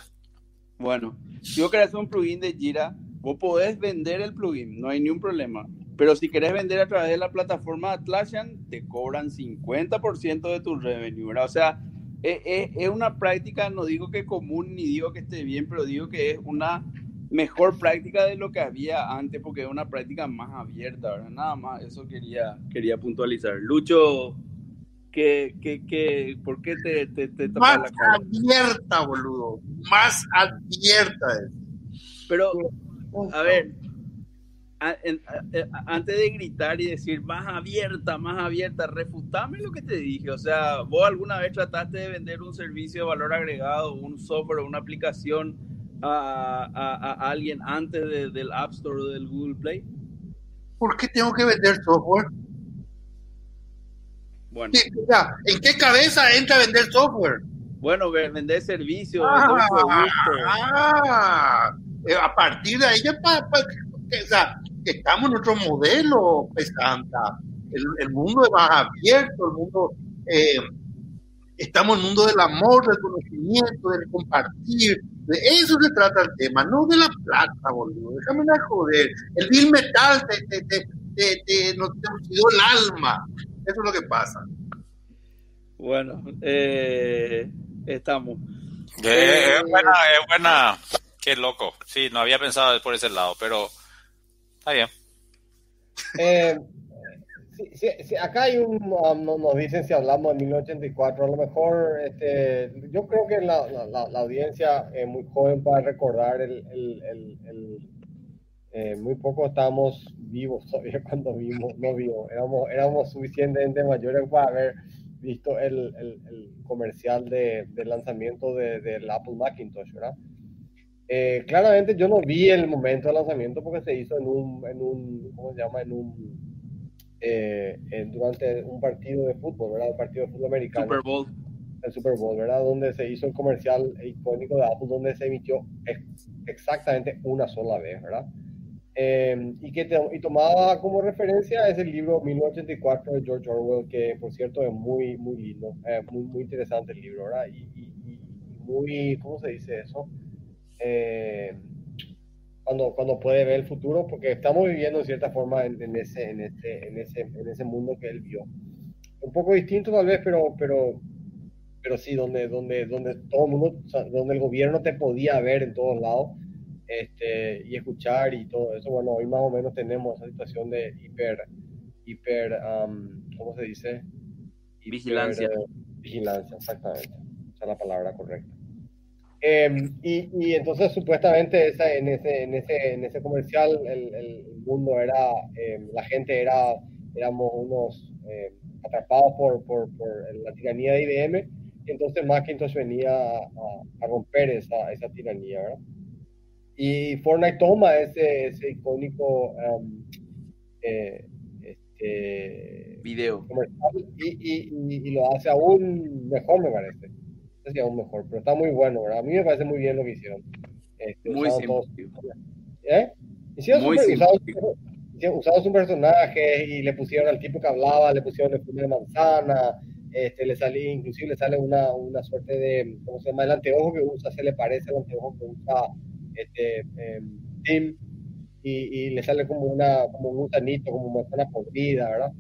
Bueno, si vos querés hacer un plugin de Jira, Vos podés vender el plugin, no hay ni un problema. Pero si querés vender a través de la plataforma Atlassian, te cobran 50% de tu revenue, O sea, es, e, es, una práctica, no digo que común ni digo que esté bien, pero digo que es una mejor práctica de lo que había antes, porque es una práctica más abierta, ¿verdad? Nada más, eso quería, quería puntualizar. Lucho, ¿qué, qué, qué, ¿por qué te, te, te Más la cara? abierta, boludo, más abierta. Pero a ver, antes de gritar y decir más abierta, más abierta, refutame lo que te dije. O sea, ¿vos alguna vez trataste de vender un servicio de valor agregado, un software o una aplicación a, alguien antes del App Store o del Google Play? ¿Por qué tengo que vender software? Bueno. ¿En qué cabeza entra vender software? Bueno, vender servicios. ah, eh, a partir de ahí ya estamos en otro modelo, pesanta. El, el, mundo es más abierto, el mundo, eh, estamos en el mundo del amor, del conocimiento, del compartir. De eso se trata el tema, no de la plata, boludo. Déjame la joder. El bill metal te, te, te, nos dio el alma. Eso es lo que pasa. Bueno, eh, estamos. es buena, es buena Qué loco. Sí, no había pensado por ese lado, pero está. Eh, acá hay un, nos dicen si hablamos de 1984, a lo mejor este, yo creo que la, la, audiencia es muy joven para recordar el, el, eh, muy poco estábamos vivos todavía cuando vimos, no vivos, éramos, éramos suficientemente mayores para haber visto el, comercial de, lanzamiento de, del Apple Macintosh, ¿verdad? Eh, claramente yo no vi el momento de lanzamiento porque se hizo en un, en un ¿cómo se llama? En un, eh, durante un partido de fútbol, ¿verdad? Un partido de fútbol americano. Super Bowl. el Super Bowl, ¿verdad? Donde se hizo el comercial icónico de Apple, donde se emitió exactamente una sola vez, ¿verdad? Eh, y que y tomaba como referencia ese libro 1984 de George Orwell, que por cierto es muy, muy lindo, eh, muy, muy interesante el libro, ¿verdad? Y, y, muy, ¿cómo se dice eso? Eh, cuando, cuando puede ver el futuro, porque estamos viviendo en cierta forma en, en, ese, en, ese, en, ese, en ese mundo que él vio. Un poco distinto tal vez, pero, pero, pero sí, donde, donde, donde todo el mundo, donde el gobierno te podía ver en todos lados este, y escuchar y todo eso. Bueno, hoy más o menos tenemos esa situación de hiper, hiper, ¿cómo se dice? vigilancia. vigilancia, exactamente. Esa es la palabra correcta. Em, y, y, entonces supuestamente esa, en, ese, en, ese, en ese comercial el, el mundo era, em, la gente era, éramos unos em, atrapados por, por, por, la tiranía de IBM, y entonces Macintosh venía a, a, romper esa, esa tiranía, ¿verdad? Y Fortnite toma ese, ese icónico eh, este, video y, y, y, lo hace aún mejor, me parece sé aún mejor, pero está muy bueno, ¿verdad? A mí me parece muy bien lo que hicieron. Este, muy simple. ¿Eh? Hicieron muy super, usaron, usaron sus personajes y le pusieron al tipo que hablaba, le pusieron el de manzana, este, le sale, inclusive le sale una, una suerte de, ¿cómo se llama? El anteojo que usa se le parece al anteojo que usa este, em, Tim y, y, le sale como, una, como un gusanito, como manzana podrida, ¿verdad?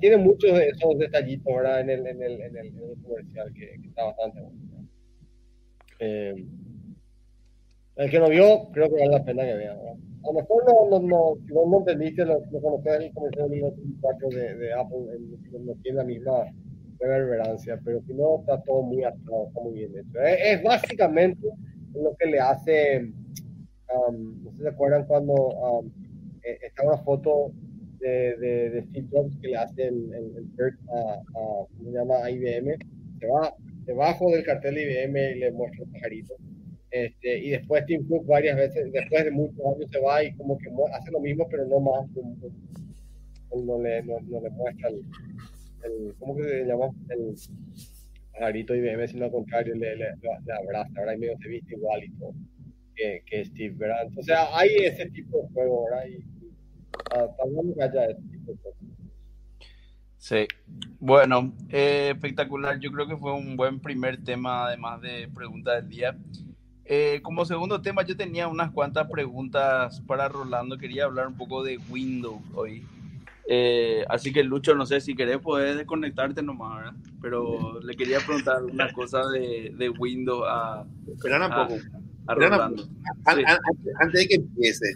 Tiene muchos de esos detallitos ¿verdad? En, el, en, el, en, el, comercial que, está bastante bueno. Eh, el que no vio, creo que vale la pena que vea. A lo mejor no, no, no, si no, entendiste lo, lo conoces el comercial de, de Apple, no tiene la misma reverberancia, pero si no, está todo muy atado, está muy bien hecho. Es, básicamente lo que le hace, um, no sé si se acuerdan cuando um, eh, está una foto de, de, de, Steve Jobs que le hace el, el, el a, a, se llama? IBM, se va debajo del cartel de IBM y le muestra el pajarito. Este, y después Tim Cook varias veces, después de muchos años se va y como que hace lo mismo, pero no más, no, le, no, no le muestra el, el, ¿cómo que se llama? El pajarito IBM, sino al contrario, le, le, le abraza, ahora y medio se viste igual y todo que, que Steve, ¿verdad? Entonces hay ese tipo de juego, ¿verdad? Y, Sí, bueno, eh, espectacular. Yo creo que fue un buen primer tema, además de pregunta del día. Eh, como segundo tema, yo tenía unas cuantas preguntas para Rolando. Quería hablar un poco de Windows hoy. Eh, así que Lucho, no sé si querés, puedes desconectarte nomás, ¿verdad? Pero le quería preguntar una cosa de, de Windows a, poco. A, Rolando. Antes de que empiece,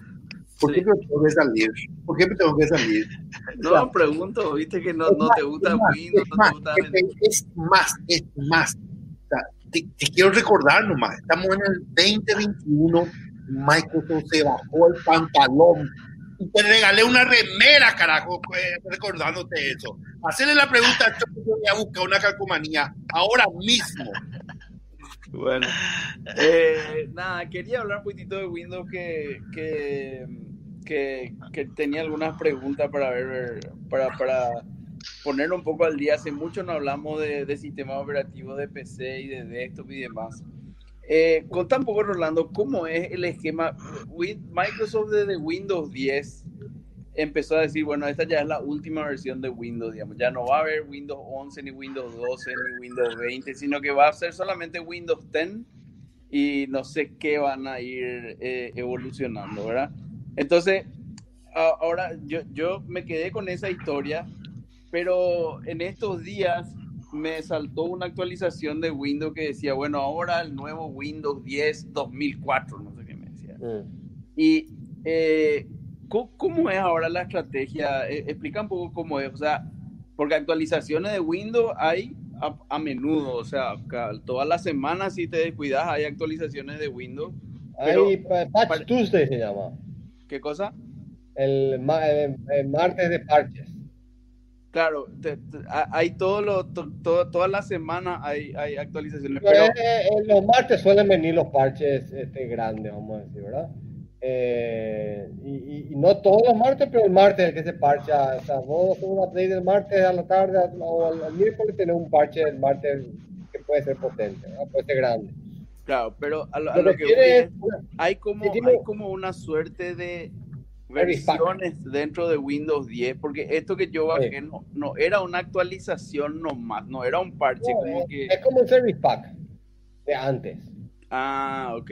¿Por qué me tengo que salir? ¿Por qué me tengo que salir? No, pregunto, viste que no, no te gusta Windows, no te gusta... Es más, es más. O sea, te, quiero recordar nomás, estamos en el 2021, Microsoft se bajó el pantalón y te regalé una remera, carajo, pues, recordándote eso. Hacerle la pregunta, yo voy a buscar una calcomanía ahora mismo. Bueno, eh, nada, quería hablar un poquitito de Windows que, que, que, tenía algunas preguntas para ver, para, para poner un poco al día. Hace mucho no hablamos de, de sistemas operativos de PC y de desktop y demás. Eh, contá un poco, Rolando, cómo es el esquema. Microsoft desde Windows 10 empezó a decir, bueno, esta ya es la última versión de Windows, digamos, ya no va a haber Windows 11, ni Windows 12, ni Windows 20, sino que va a ser solamente Windows 10 y no sé qué van a ir eh, evolucionando, ¿verdad? Entonces, ahora yo, yo me quedé con esa historia, pero en estos días me saltó una actualización de Windows que decía, bueno, ahora el nuevo Windows 10 2004, no sé qué me decía. Mm. Y eh, ¿Cómo, es ahora la estrategia? Eh, explica un poco cómo es, o sea, porque actualizaciones de Windows hay a, menudo, o sea, todas las semanas si te descuidas hay actualizaciones de Windows. Hay Patch Tuesday se llama. ¿Qué cosa? El, martes de parches. Claro, hay todo lo, todo, todas las semanas hay, hay actualizaciones. Pero... Eh, eh, los martes suelen venir los parches este, grandes, vamos a decir, ¿verdad? Eh, y, no todos los martes, pero el martes el que se parcha. O sea, vos haces una play del martes a la tarde o el, miércoles tenés un parche el martes puede ser potente, puede ser grande. Claro, pero a lo, que, hay, como, hay como una suerte de versiones dentro de Windows 10, porque esto que yo bajé no, no era una actualización nomás, no era un parche como es, que... Es como un Service Pack de antes. Ah, ok.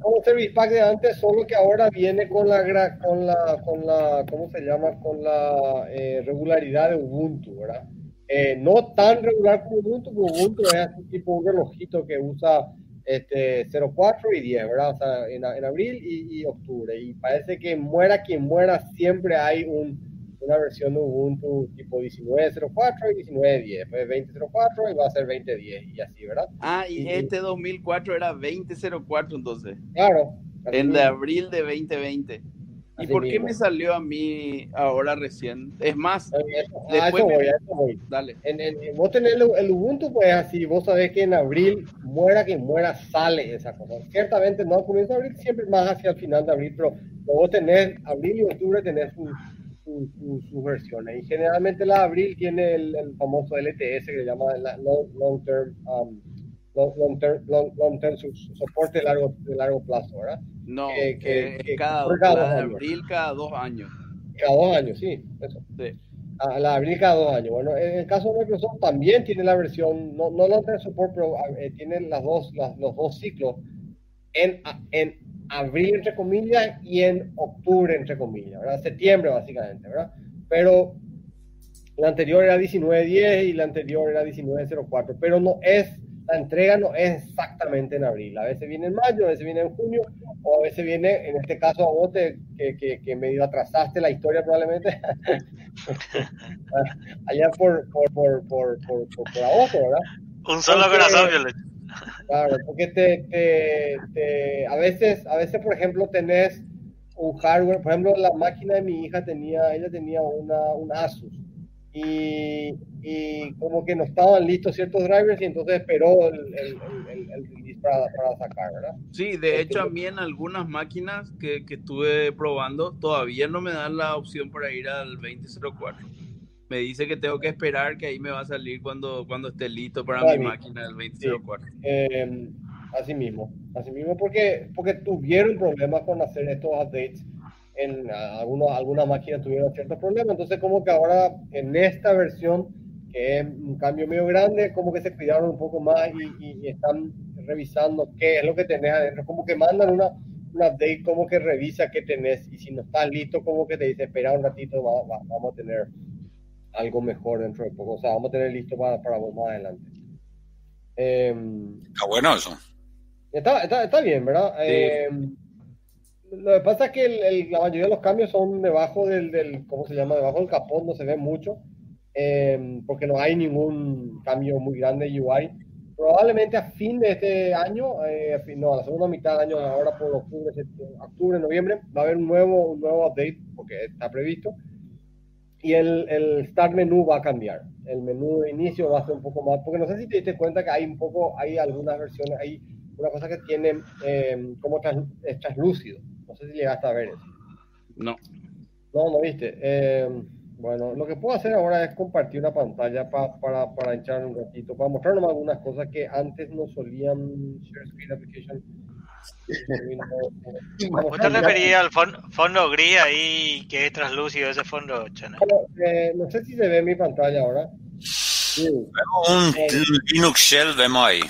Como Service Pack de antes, solo que ahora viene con la, con la, con la ¿cómo se llama? Con la eh, regularidad de Ubuntu, ¿verdad? Eh, no tan regular como Ubuntu, porque Ubuntu es así tipo un relojito que usa este, 04 y 10, ¿verdad? O sea, en, en abril y, y, octubre. Y parece que muera quien muera, siempre hay un, una versión de Ubuntu tipo 19.04 y 19.10. Después 20.04 y va a ser 20.10 y así, ¿verdad? Ah, y, este 2004 era 20.04 entonces. Claro. El de abril de 2020. ¿Y por qué me salió a mí ahora recién? Es más, después voy, Dale. En, en, vos tenés el, Ubuntu, pues así, vos sabés que en abril, muera quien muera, sale esa cosa. Ciertamente no comienza abril, siempre más hacia el final de abril, pero vos tenés abril y octubre, tenés sus su, versiones. Y generalmente la abril tiene el, famoso LTS que se llama long, Term um, long, term, long, term soporte de largo, de largo plazo, ¿verdad? No, que, cada, cada abril cada dos años. Cada dos años, sí, eso. Sí. A la abril cada dos años. Bueno, en el caso de Microsoft también tiene la versión, no, no long term support, pero eh, tiene las dos, las, los dos ciclos en, en abril, entre comillas, y en octubre, entre comillas, ¿verdad? Septiembre, básicamente, ¿verdad? Pero la anterior era 1910 y la anterior era 1904, pero no es la entrega no es exactamente en abril. A veces viene en mayo, a veces viene en junio, o a veces viene, en este caso, a vos que, que, que, medio atrasaste la historia probablemente, allá por, por, por, por, por, agosto, ¿verdad? Un solo corazón, Claro, porque te, te, te, a veces, a veces, por ejemplo, tenés un hardware, por ejemplo, la máquina de mi hija tenía, ella tenía una, un Asus, y, como que no estaban listos ciertos drivers y entonces esperó el, el, el, release para, para, sacar, ¿verdad? Sí, de hecho a mí en algunas máquinas que, que, estuve probando todavía no me dan la opción para ir al 2004. Me dice que tengo que esperar que ahí me va a salir cuando, cuando esté listo para mi máquina del 2004. Em, así mismo, así mismo porque, porque tuvieron problemas con hacer estos updates en algunos, algunas máquinas tuvieron ciertos problemas, entonces como que ahora en esta versión, que es un cambio medio grande, como que se cuidaron un poco más y, están revisando qué es lo que tenés adentro, como que mandan una, una update como que revisa qué tenés y si no está listo como que te dice espera un ratito, vamos a tener algo mejor dentro de poco, o sea, vamos a tener listo para, para vos más adelante. Em, está bueno eso. Está, está, está bien, ¿verdad? Em, lo que pasa es que la mayoría de los cambios son debajo del, del, ¿cómo se llama? Debajo del capón, no se ve mucho, em, porque no hay ningún cambio muy grande de UI. Probablemente a fin de este año, eh, no, a la segunda mitad del año, ahora por octubre, octubre, noviembre, va a haber un nuevo, un nuevo update, porque está previsto, y el, el Start menú va a cambiar. El menú de inicio va a ser un poco más, porque no sé si te diste cuenta que hay un poco, hay algunas versiones, hay una cosa que tiene eh, como es translúcido. No sé si llegaste a ver eso. No. No, no viste. Eh, bueno, lo que puedo hacer ahora es compartir una pantalla para, para echar un ratito, para mostrarnos algunas cosas que antes no solían share screen application. ¿Vos te referías al fondo, gris ahí que es translúcido ese fondo, Chana? Eh, no sé si se ve mi pantalla ahora. Sí. Vemos un eh, Linux Shell, vemos ahí.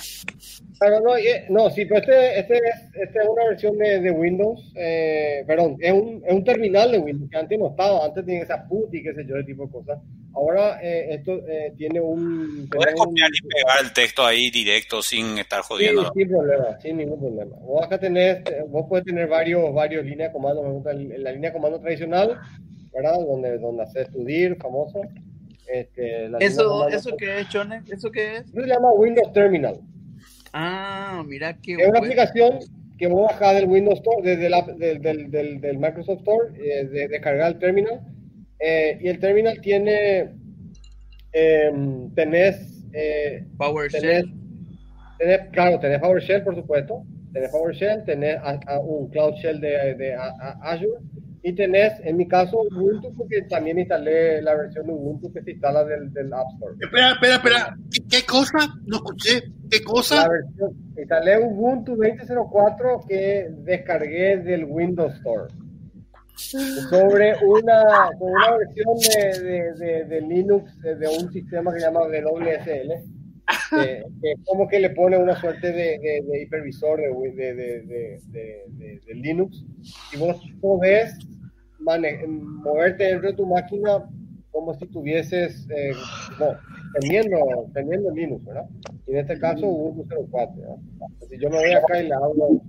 No, eh, no, sí, pero este, este, es, este es una versión de, de Windows, eh, perdón, es un, es un terminal de Windows que antes no estaba, antes tenía esa PUT y qué sé yo, ese tipo de cosas. Ahora eh, esto eh, tiene un... Puedes copiar y pegar el texto ahí directo sin estar jodiendo. Sí, sin problema, sin ningún problema. Vos acá tenés, vos puedes tener varios, varios líneas de comando, me gusta la línea de comando tradicional, ¿verdad? Donde, donde haces tu dir famoso. Este, ¿Eso, ¿Eso qué es, Chone? ¿Eso qué es? Eso se llama Windows Terminal. Ah, mira qué Es una aplicación que voy a bajar del Windows Store, desde la, del, del, del, Microsoft Store, eh, de descargar el terminal. Eh, y el terminal tiene, eh, tenés, eh, PowerShell. Tenés, claro, tenés PowerShell, por supuesto. Tenés PowerShell, tenés a, un Cloud Shell de, de a, Azure. Y tenés, en mi caso, Ubuntu, porque también instalé la versión de Ubuntu que se instala del, del App Store. Espera, espera, espera. ¿Qué, cosa? No escuché. ¿Qué cosa? La versión, instalé Ubuntu 20.04 que descargué del Windows Store. Sobre una, una versión de, de, de, Linux de un sistema que se llama WSL que, como que le pone una suerte de, de hipervisor de, de, Linux y vos podés moverte dentro de tu máquina como si tuvieses, eh, no, teniendo, teniendo Linux, ¿verdad? Y en este caso Ubuntu 04, Si yo me voy acá y le hago,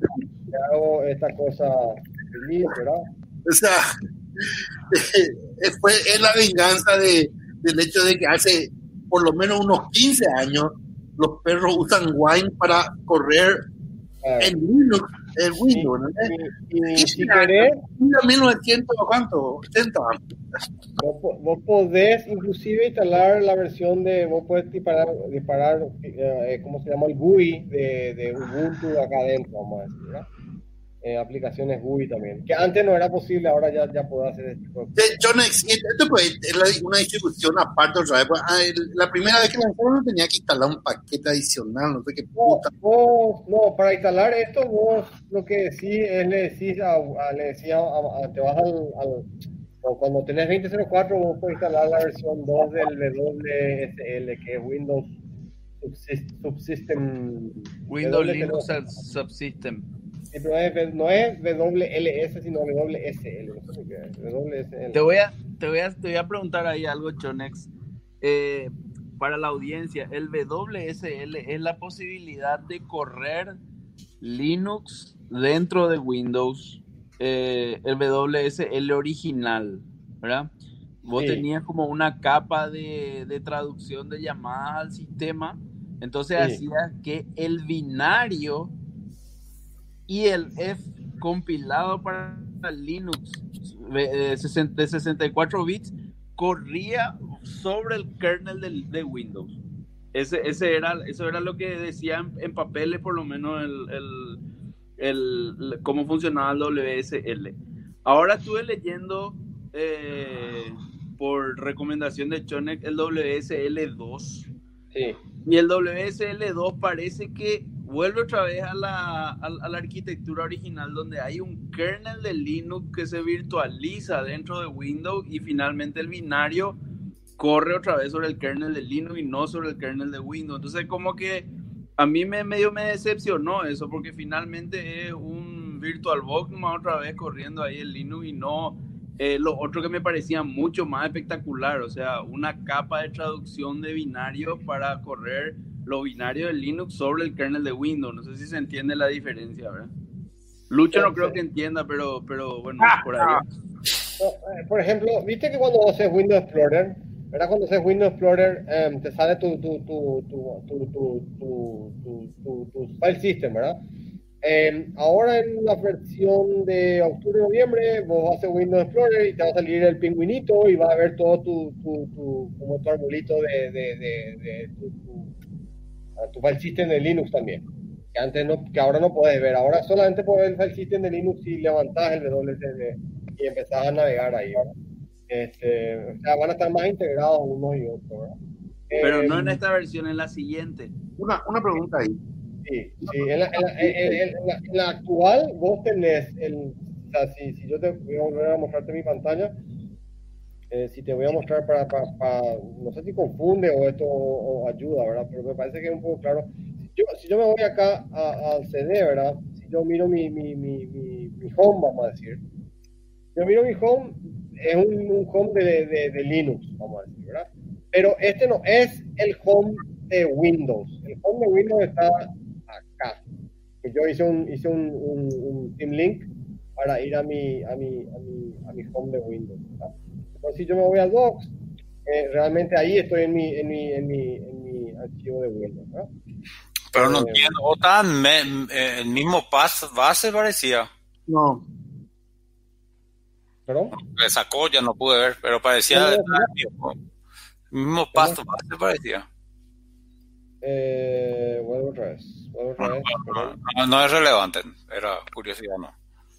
le hago esta cosa feliz, ¿verdad? O sea, fue, es la venganza de, del hecho de que hace por lo menos unos 15 años los perros usan Wine para correr ah. en Linux, en Windows, ¿no? Y, si querés, menos de 100 o cuánto, 80. Vos, podés inclusive instalar la versión de, vos podés disparar, disparar eh, ¿cómo se llama? El GUI de, de Ubuntu acá adentro, vamos a decir, ¿verdad? Eh, aplicaciones GUI también, que antes no era posible, ahora ya, ya puedo hacer esto. Yo no, esto pues, es una distribución aparte otra vez. Pues, ah, la primera vez que lanzaron no tenía que instalar un paquete adicional, no sé qué puta. No, no, para instalar esto vos lo que decís es le decís a, le decía te vas al, al cuando tenés 2004 vos puedes instalar la versión 2 del WSL que es Windows Subsystem Windows Linux Subsystem no es WLS, sino WSL. WSL. Te voy a, te voy a, te voy a preguntar ahí algo, Chonex. Eh, para la audiencia, el WSL es la posibilidad de correr Linux dentro de Windows, eh, el WSL original, ¿verdad? Vos tenías como una capa de, de, traducción de llamadas al sistema, entonces hacía que el binario y el F compilado para Linux de 64 bits corría sobre el kernel de, Windows. Ese, ese, era, eso era lo que decía en, papeles, por lo menos, el, el, cómo funcionaba el WSL. Ahora estuve leyendo eh, por recomendación de Chonek el WSL2. Y el WSL2 parece que vuelve otra vez a la, a, la, arquitectura original donde hay un kernel de Linux que se virtualiza dentro de Windows y finalmente el binario corre otra vez sobre el kernel de Linux y no sobre el kernel de Windows. Entonces como que a mí me medio me decepcionó eso porque finalmente es un VirtualBox más otra vez corriendo ahí el Linux y no eh, lo otro que me parecía mucho más espectacular, o sea, una capa de traducción de binario para correr lo binario de Linux sobre el kernel de Windows. No sé si se entiende la diferencia, ¿verdad? Lucho no creo que entienda, pero, pero bueno, por ahí. Eh, por ejemplo, viste que cuando haces Windows Explorer, ¿verdad? Cuando haces Windows Explorer, em, te sale tu, tu, tu, tu, tu, file system, ¿verdad? Em, ahora en la versión de octubre-noviembre, vos haces Windows Explorer y te va a salir el pingüinito y va a ver todo tu, tu, tu, como tu arbolito de, de, de, de tu, tu file system de Linux también. Que antes no, que ahora no puedes ver. Ahora solamente puedes ver el file system de Linux si levantás el WSL y empezás a navegar ahí, Este, o sea, van a estar más integrados unos y otros, Pero no en eh, esta versión, en la siguiente. Una, una pregunta ahí. Sí, sí. En la, en, la, en, la, actual vos tenés el, o sea, si, si yo te voy a volver a mostrarte mi pantalla, eh, si te voy a mostrar para, no sé si confunde o esto o, ayuda, ¿verdad? Pero me parece que es un poco claro. Yo, si yo me voy acá al CD, ¿verdad? Si yo miro mi, mi, mi, mi, home, vamos a decir. Yo miro mi home, es un, home de, de, Linux, vamos a decir, ¿verdad? Pero este no es el home de Windows. El home de Windows está acá. Yo hice un, hice un, un, un Team Link para ir a mi, a mi, a mi, a mi home de Windows, ¿verdad? Pues si yo me voy a Docs, eh, realmente ahí estoy en mi, en mi, en mi, en mi archivo de Windows. ¿no? Pero no eh, entiendo, OTAN, eh, el mismo pas, base parecía. No. ¿Perdón? Le sacó, ya no pude ver, pero parecía el mismo paso base parecía. Eh, vuelvo otra vez. Vuelvo otra vez. No, no, es relevante, era curiosidad, no.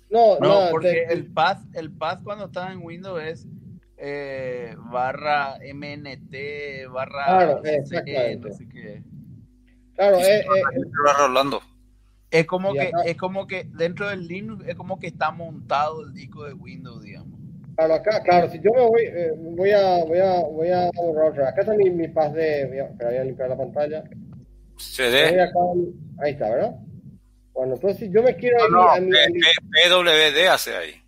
No, no, porque el path, el path cuando está en Windows es eh, barra MNT, barra claro, exactamente. Claro, eh, eh, Rolando. Es como que, es como que dentro del Linux es como que está montado el disco de Windows, digamos. Claro, acá, claro, si yo me voy, eh, voy a, voy a, voy a borrar otra. Acá está mi, mi paz de, voy a, voy a limpiar la pantalla. CD. ahí está, ¿verdad? Bueno, entonces yo me quiero no, ir no, a mi, PWD hace ahí.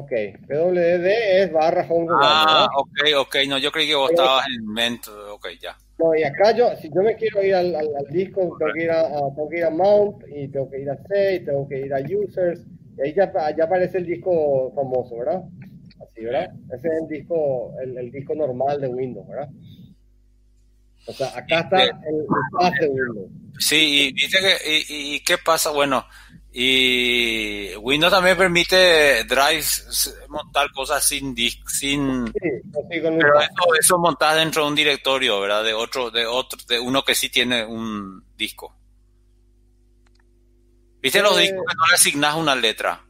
Ok, PWD es barra home Ah, ok, ok, no, yo creí que vos estabas en Mento, ok, ya. No, y acá yo, si yo me quiero ir al, al, disco, tengo que ir, a, tengo que ir a Mount, y tengo que ir a Save, tengo que ir a Users, y ahí ya, ya aparece el disco famoso, ¿verdad? Así, ¿verdad? Ese es el disco, el, el disco normal de Windows, ¿verdad? O sea, acá está el, el de Windows. Sí, y dice que, y, y, qué pasa, bueno, y Windows también permite Drive montar cosas sin disc, sin sí, pero eso, eso montas dentro de un directorio, ¿verdad? De otro, de otro, de uno que sí tiene un disco. ¿Viste los eh, discos que no le asignas una letra?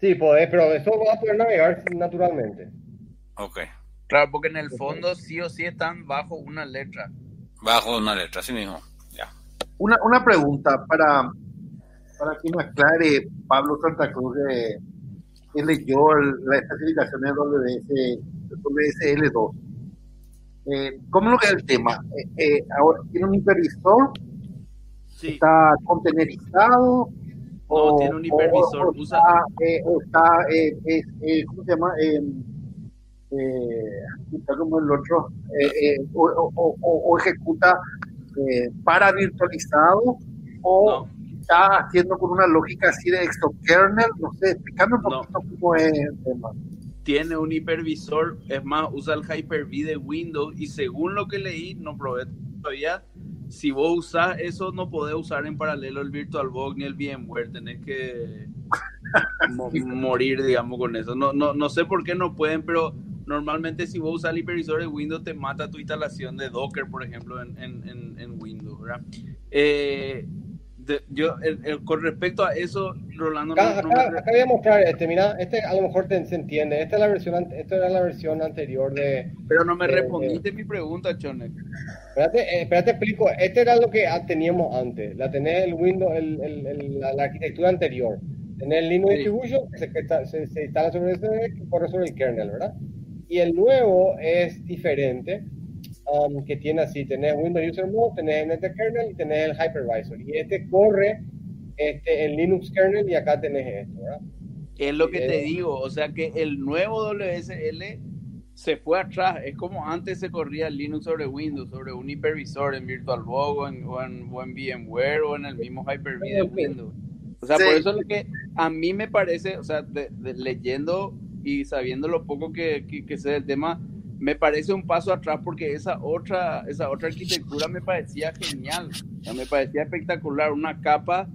Sí, podés, pero eso va a poder navegar naturalmente. Ok. Claro, porque en el fondo sí o sí están bajo una letra. Bajo una letra, sí mismo. Ya. Una, una pregunta para para que nos aclare Pablo Santa Cruz, eh, él leyó la especificación de WS, WSL2. Eh, ¿Cómo lo que es el tema? Eh, eh, ahora tiene un hipervisor, sí. está contenerizado. No, o, tiene un hipervisor. O, usa... está, es, ¿cómo se llama? está como el otro, o, ejecuta para virtualizado o está haciendo con una lógica así de exokernel, no sé, explícame un poquito cómo es el tema. Tiene un hipervisor, es más, usa el Hyper-V de Windows y según lo que leí, no probé todavía, si vos usás eso no podés usar en paralelo el VirtualBox ni el VMware, tenés que morir, digamos, con eso. No, no, no sé por qué no pueden, pero normalmente si vos usas el hipervisor de Windows te mata tu instalación de Docker, por ejemplo, en, en, en Windows, ¿verdad? Eh, yo, con respecto a eso, Rolando. Acá, voy a mostrar este, mira, este a lo mejor te, se entiende. Esta, es la versión, esta era la versión anterior de. Pero no me respondiste mi pregunta, Chonek. Espérate, eh, espérate, explico. Este era lo que teníamos antes. La tenés el Windows, el, el, la, arquitectura anterior. Tenés el Linux Distribution, que, se, se, instala sobre ese, que corre sobre el kernel, ¿verdad? Y el nuevo es diferente Um, que tiene así, tenés Windows User Mode, tenés NT kernel y tenés el hypervisor. Y este corre este, en Linux kernel y acá tenés esto, ¿verdad? Es lo que te digo, o sea que el nuevo WSL se fue atrás, es como antes se corría Linux sobre Windows, sobre un hipervisor en VirtualBox o en, o en, VMware o en el mismo Hyper-V de Windows. O sea, por eso es lo que a mí me parece, o sea, leyendo y sabiendo lo poco que, que, que sé del tema, me parece un paso atrás porque esa otra, esa otra arquitectura me parecía genial, me parecía espectacular, una capa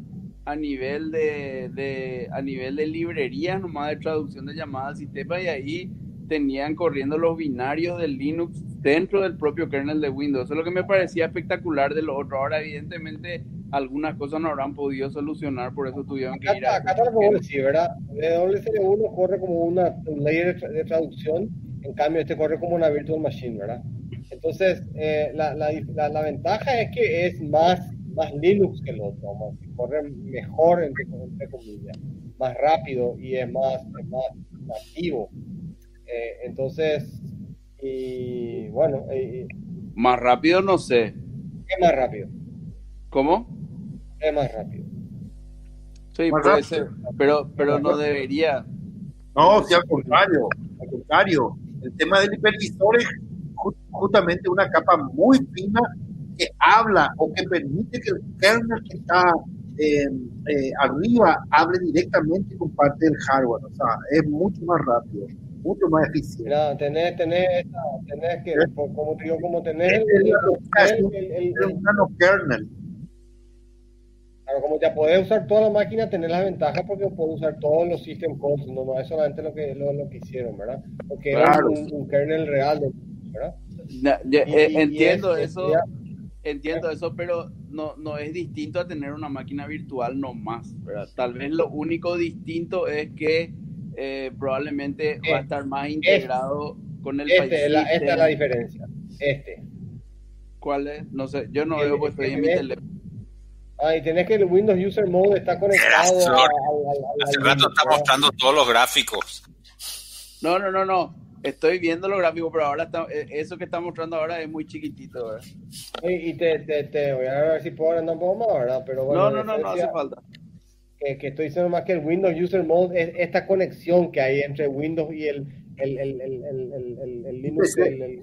a nivel de, de, a nivel de librería nomás de traducción de llamadas al sistema y ahí tenían corriendo los binarios del Linux dentro del propio kernel de Windows. Eso es lo que me parecía espectacular de lo otro. Ahora, evidentemente, algunas cosas no habrán podido solucionar, por eso tuvieron que ir a... Acá, acá decir, ¿verdad? WSL1 corre como una ley de traducción en cambio, este corre como una virtual machine, ¿verdad? Entonces, eh, la, la, la, ventaja es que es más, más Linux que el otro, más, corre mejor, entre, comillas, más rápido y es más, es más nativo. Eh, entonces, y bueno. más rápido no sé. Es más rápido. ¿Cómo? Es más rápido. Sí, puede ser, pero, pero no debería. No, sí, al contrario, al contrario el tema del hipervisor es justamente una capa muy fina que habla o que permite que el kernel que está em, eh, arriba hable directamente con parte del hardware. O sea, es mucho más rápido, mucho más eficiente. Mira, tenés, tenés, tenés que, como te digo, como tenés el, el, kernel como ya podés usar toda la máquina, tener la ventaja porque puedes usar todos los system calls, no, no es solamente lo que, lo, que hicieron, ¿verdad? Porque claro. es un, kernel real, ¿verdad? Eh, entiendo eso, entiendo eso, pero no, no es distinto a tener una máquina virtual nomás, ¿verdad? Tal vez lo único distinto es que eh, probablemente va a estar más este. integrado con el este, esta es la diferencia. Este. ¿Cuál es? No sé, yo no veo pues estoy en mi teléfono. Ah, y tenés que el Windows User Mode está conectado Hace rato está mostrando todos los gráficos. No, no, no, no. Estoy viendo los gráficos, pero ahora está, eh, eso que está mostrando ahora es muy chiquitito, ¿verdad? Y, te, te, te, voy a ver si puedo andar un poco más, ¿verdad? Pero bueno, no, no, no, no hace falta. Que, que, estoy diciendo más que el Windows User Mode es esta conexión que hay entre Windows y el, el, el, el, el, el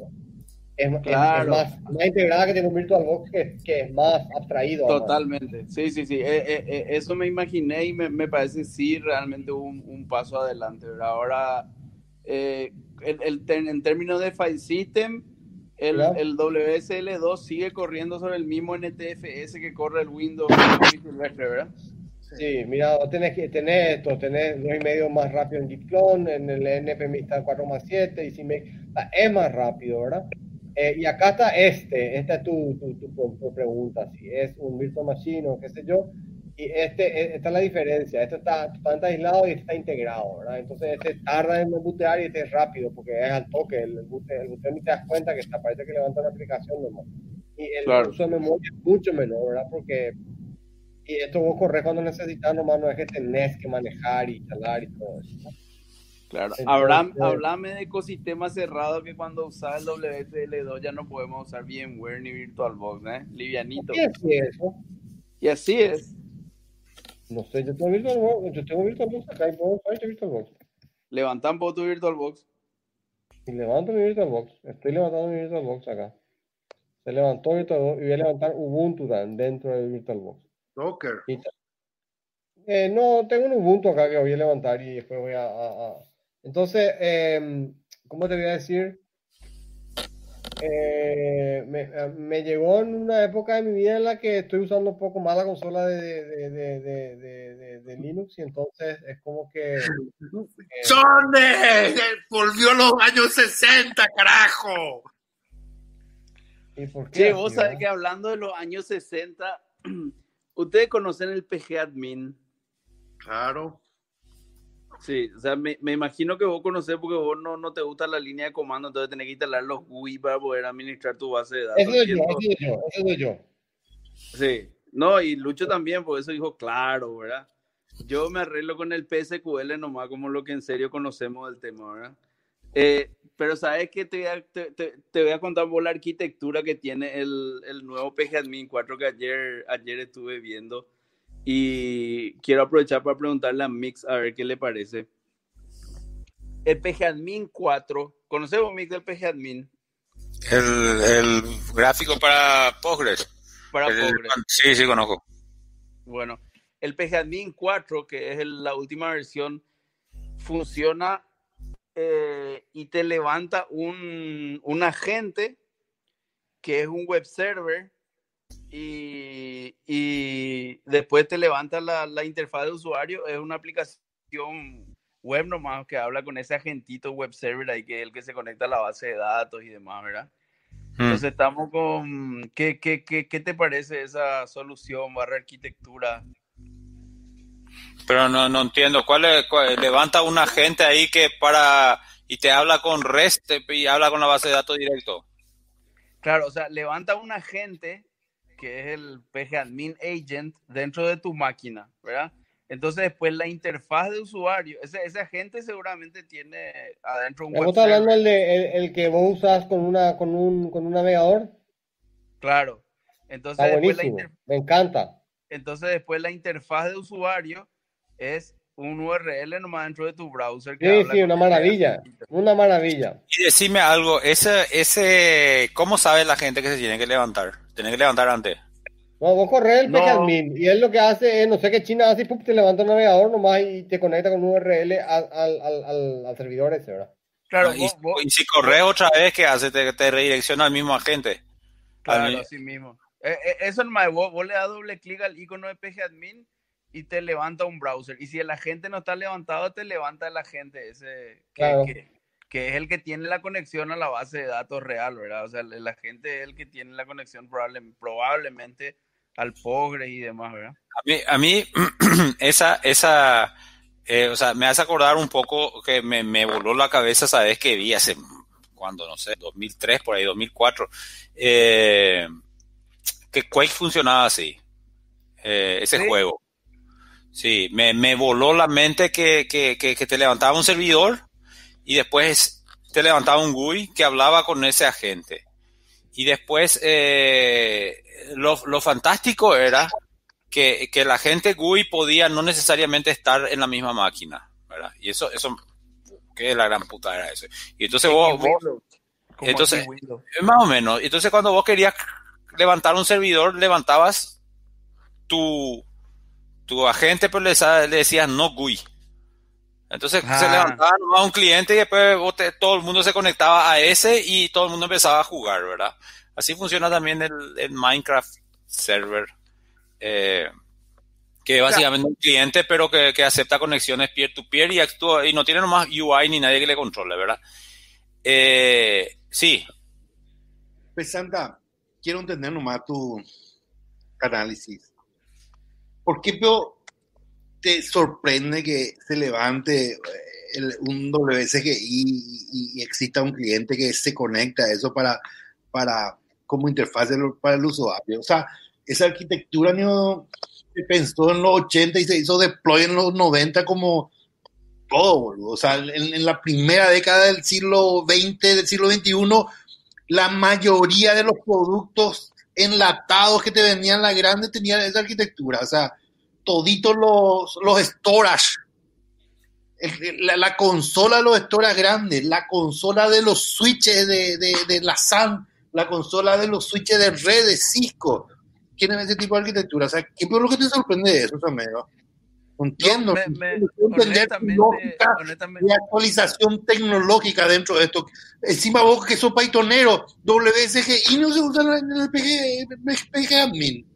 Linux. el, es, claro. más, más, integrada que tiene un VirtualBox que, que es más abstraído. Totalmente, sí, sí, sí. Eh, eh, eh, eso me imaginé y me, me, parece sí realmente un, un paso adelante. Ahora, el, el, en términos de file system, el, el, WSL2 sigue corriendo sobre el mismo NTFS que corre el Windows ¿verdad? Sí, mira, tenés, que tener esto, tenés dos y medio más rápido en Git clone, en el NPM está 4 más 7, y si me, es más rápido, ¿verdad? Eh, y acá está este, esta es tu, tu, pregunta, si es un virtual machine o qué sé yo, y este, e, esta es la diferencia, este está totalmente aislado y este está integrado, ¿verdad? Entonces este tarda en bootear y este es rápido porque es al toque, el, el, booter, ni te das cuenta que está, parece que levanta una aplicación normal. Y el uso de memoria es mucho menor, ¿verdad? Porque y esto vos corres cuando necesitas, nomás no es que tenés que manejar y instalar y todo eso. Claro, hablame de ecosistema cerrado que cuando usas el WSL2 ya no podemos usar VMware ni VirtualBox, ¿eh? Livianito. ¿Y así es eso? Y así es. No sé, yo tengo VirtualBox, yo tengo VirtualBox acá y puedo usar este VirtualBox. Levanta un poco tu VirtualBox. Y levanto mi VirtualBox, estoy levantando mi VirtualBox acá. Se levantó VirtualBox y voy a levantar Ubuntu dentro del VirtualBox. Docker. Eh, no, tengo un Ubuntu acá que voy a levantar y después voy a entonces, eh, ¿cómo te voy a decir? Eh, me, llegó en una época de mi vida en la que estoy usando un poco más la consola de, de, de, Linux y entonces es como que... Eh, ¡Sonde! Volvió a los años 60, carajo. ¿Y por qué? Sí, vos sabés que hablando de los años 60, ustedes conocen el PG Admin. Claro. Sí, o sea, me, me, imagino que vos conocés porque vos no, no te gusta la línea de comando, entonces tenés que instalar los GUI para poder administrar tu base de datos. Eso es yo, eso es yo, eso es yo. Sí, no, y Lucho también, por eso dijo, claro, ¿verdad? Yo me arreglo con el PSQL nomás, como lo que en serio conocemos del tema, ¿verdad? Eh, pero sabes que te, te, te, voy a contar por la arquitectura que tiene el, el nuevo PGAdmin 4 que ayer, ayer estuve viendo y quiero aprovechar para preguntarle a Mix a ver qué le parece. El PGAdmin 4, ¿conocemos Mix del PGAdmin? El, el gráfico para Postgres. Para Postgres. Sí, sí, conozco. Bueno, el PGAdmin 4, que es la última versión, funciona eh, y te levanta un, un agente que es un web server y, y después te levanta la, la, interfaz de usuario. Es una aplicación web nomás que habla con ese agentito web server ahí que es el que se conecta a la base de datos y demás, ¿verdad? Hmm. Entonces estamos con... ¿Qué, qué, qué, qué te parece esa solución barra arquitectura? Pero no, no entiendo. ¿Cuál, es, levanta un agente ahí que para... y te habla con REST y habla con la base de datos directo? Claro, o sea, levanta un agente que es el PG Admin Agent dentro de tu máquina, ¿verdad? Entonces después la interfaz de usuario, ese, ese agente seguramente tiene adentro un web ¿Estás hablando el, de, el, que vos usas con, una, con, un, con un navegador? Claro. Entonces, Está me encanta. Entonces después la interfaz de usuario es un URL nomás dentro de tu browser. sí, sí, una maravilla, una maravilla. Y decime algo, ese, ese, ¿cómo sabe la gente que se tiene que levantar? Tiene que levantar antes. No, vos corres el no. y él lo que hace es, no sé qué China hace, y te levanta el navegador nomás y te conecta con un URL al, al, al, al servidor ese, ¿verdad? Claro, y, si corres otra vez, ¿qué hace? Te, te redirecciona al mismo agente. Claro, así mismo. Eh, eh, eso es más, vos, vos, le das doble clic al icono de PGAdmin y te levanta un browser. Y si el agente no está levantado, te levanta el agente ese que, que, es el que tiene la conexión a la base de datos real, ¿verdad? O sea, el, agente es el que tiene la conexión probable, probablemente al Postgres y demás, ¿verdad? A mí, a mí esa, esa, eh, o sea, me hace acordar un poco que me, me voló la cabeza, sabes que vi hace, cuando, no sé, 2003, por ahí, 2004, eh, que Quake funcionaba así, eh, ese juego. Sí, me, me voló la mente que, que, que, que te levantaba un servidor y después te levantaba un GUI que hablaba con ese agente. Y después, eh, lo, lo, fantástico era que, que, la gente GUI podía no necesariamente estar en la misma máquina, ¿verdad? Y eso, eso, que la gran puta era eso. Y entonces vos, vos entonces, más o menos, entonces cuando vos querías levantar un servidor, levantabas tu, tu agente, pero le, le decías no GUI. Entonces ah. se levantaba a un cliente y después todo el mundo se conectaba a ese y todo el mundo empezaba a jugar, ¿verdad? Así funciona también el, el Minecraft server, eh, que es básicamente un cliente, pero que, que acepta conexiones peer-to-peer y, actúa, y no tiene nomás UI ni nadie que le controle, ¿verdad? Eh, sí. Pues Santa, quiero entender nomás tu análisis. ¿Por qué te sorprende que se levante eh, un WSGI y, y, exista un cliente que se conecta a eso para, para como interfaz para el usuario? O sea, esa arquitectura no, se pensó en los 80 y se hizo deploy en los 90 como todo, O sea, en, en, la primera década del siglo XX, del siglo XXI, la mayoría de los productos enlatados que te vendían la grande tenían esa arquitectura. O sea, toditos los, los storage. la, la, consola de los storage grandes, la consola de los switches de, de, la SAN, la consola de los switches de red de Cisco, tienen ese tipo de arquitectura. O sea, ¿qué es lo que te sorprende de eso, amigo? Entiendo. No, me, me, honestamente, honestamente. de actualización tecnológica dentro de esto. Encima vos que sos paitonero, WSG, y no se usa en el PG, PG Admin.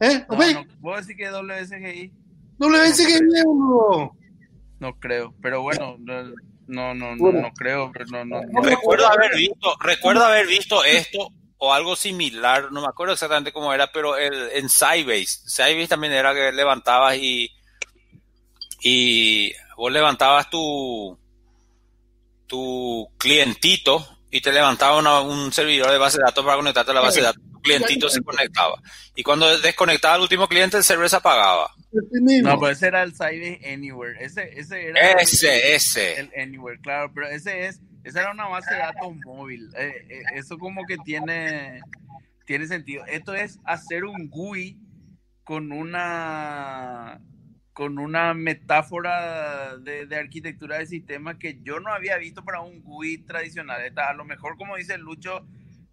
¿Eh? No, no, ¿Puedo decir que WSGI? WSGI no, no creo, pero bueno, no, no, no, no, no creo. No, no, no, recuerdo haber visto, recuerdo haber visto esto o algo similar, no me acuerdo exactamente cómo era, pero el, en Sybase, Sybase también era que levantabas y y vos levantabas tu tu clientito y te levantaba una, un servidor de base de datos para conectarte a la base de datos. Tu clientito se conectaba. Y cuando desconectaba al último cliente, el server se apagaba. No, pero ese era el Sybase Anywhere. Ese, ese era ese, el, ese. El Anywhere, claro, pero ese es esa era una base de datos móvil. Eh, eh, eso como que tiene, tiene sentido. Esto es hacer un GUI con una con una metáfora de, de, arquitectura de sistema que yo no había visto para un GUI tradicional. Esta, a lo mejor, como dice Lucho,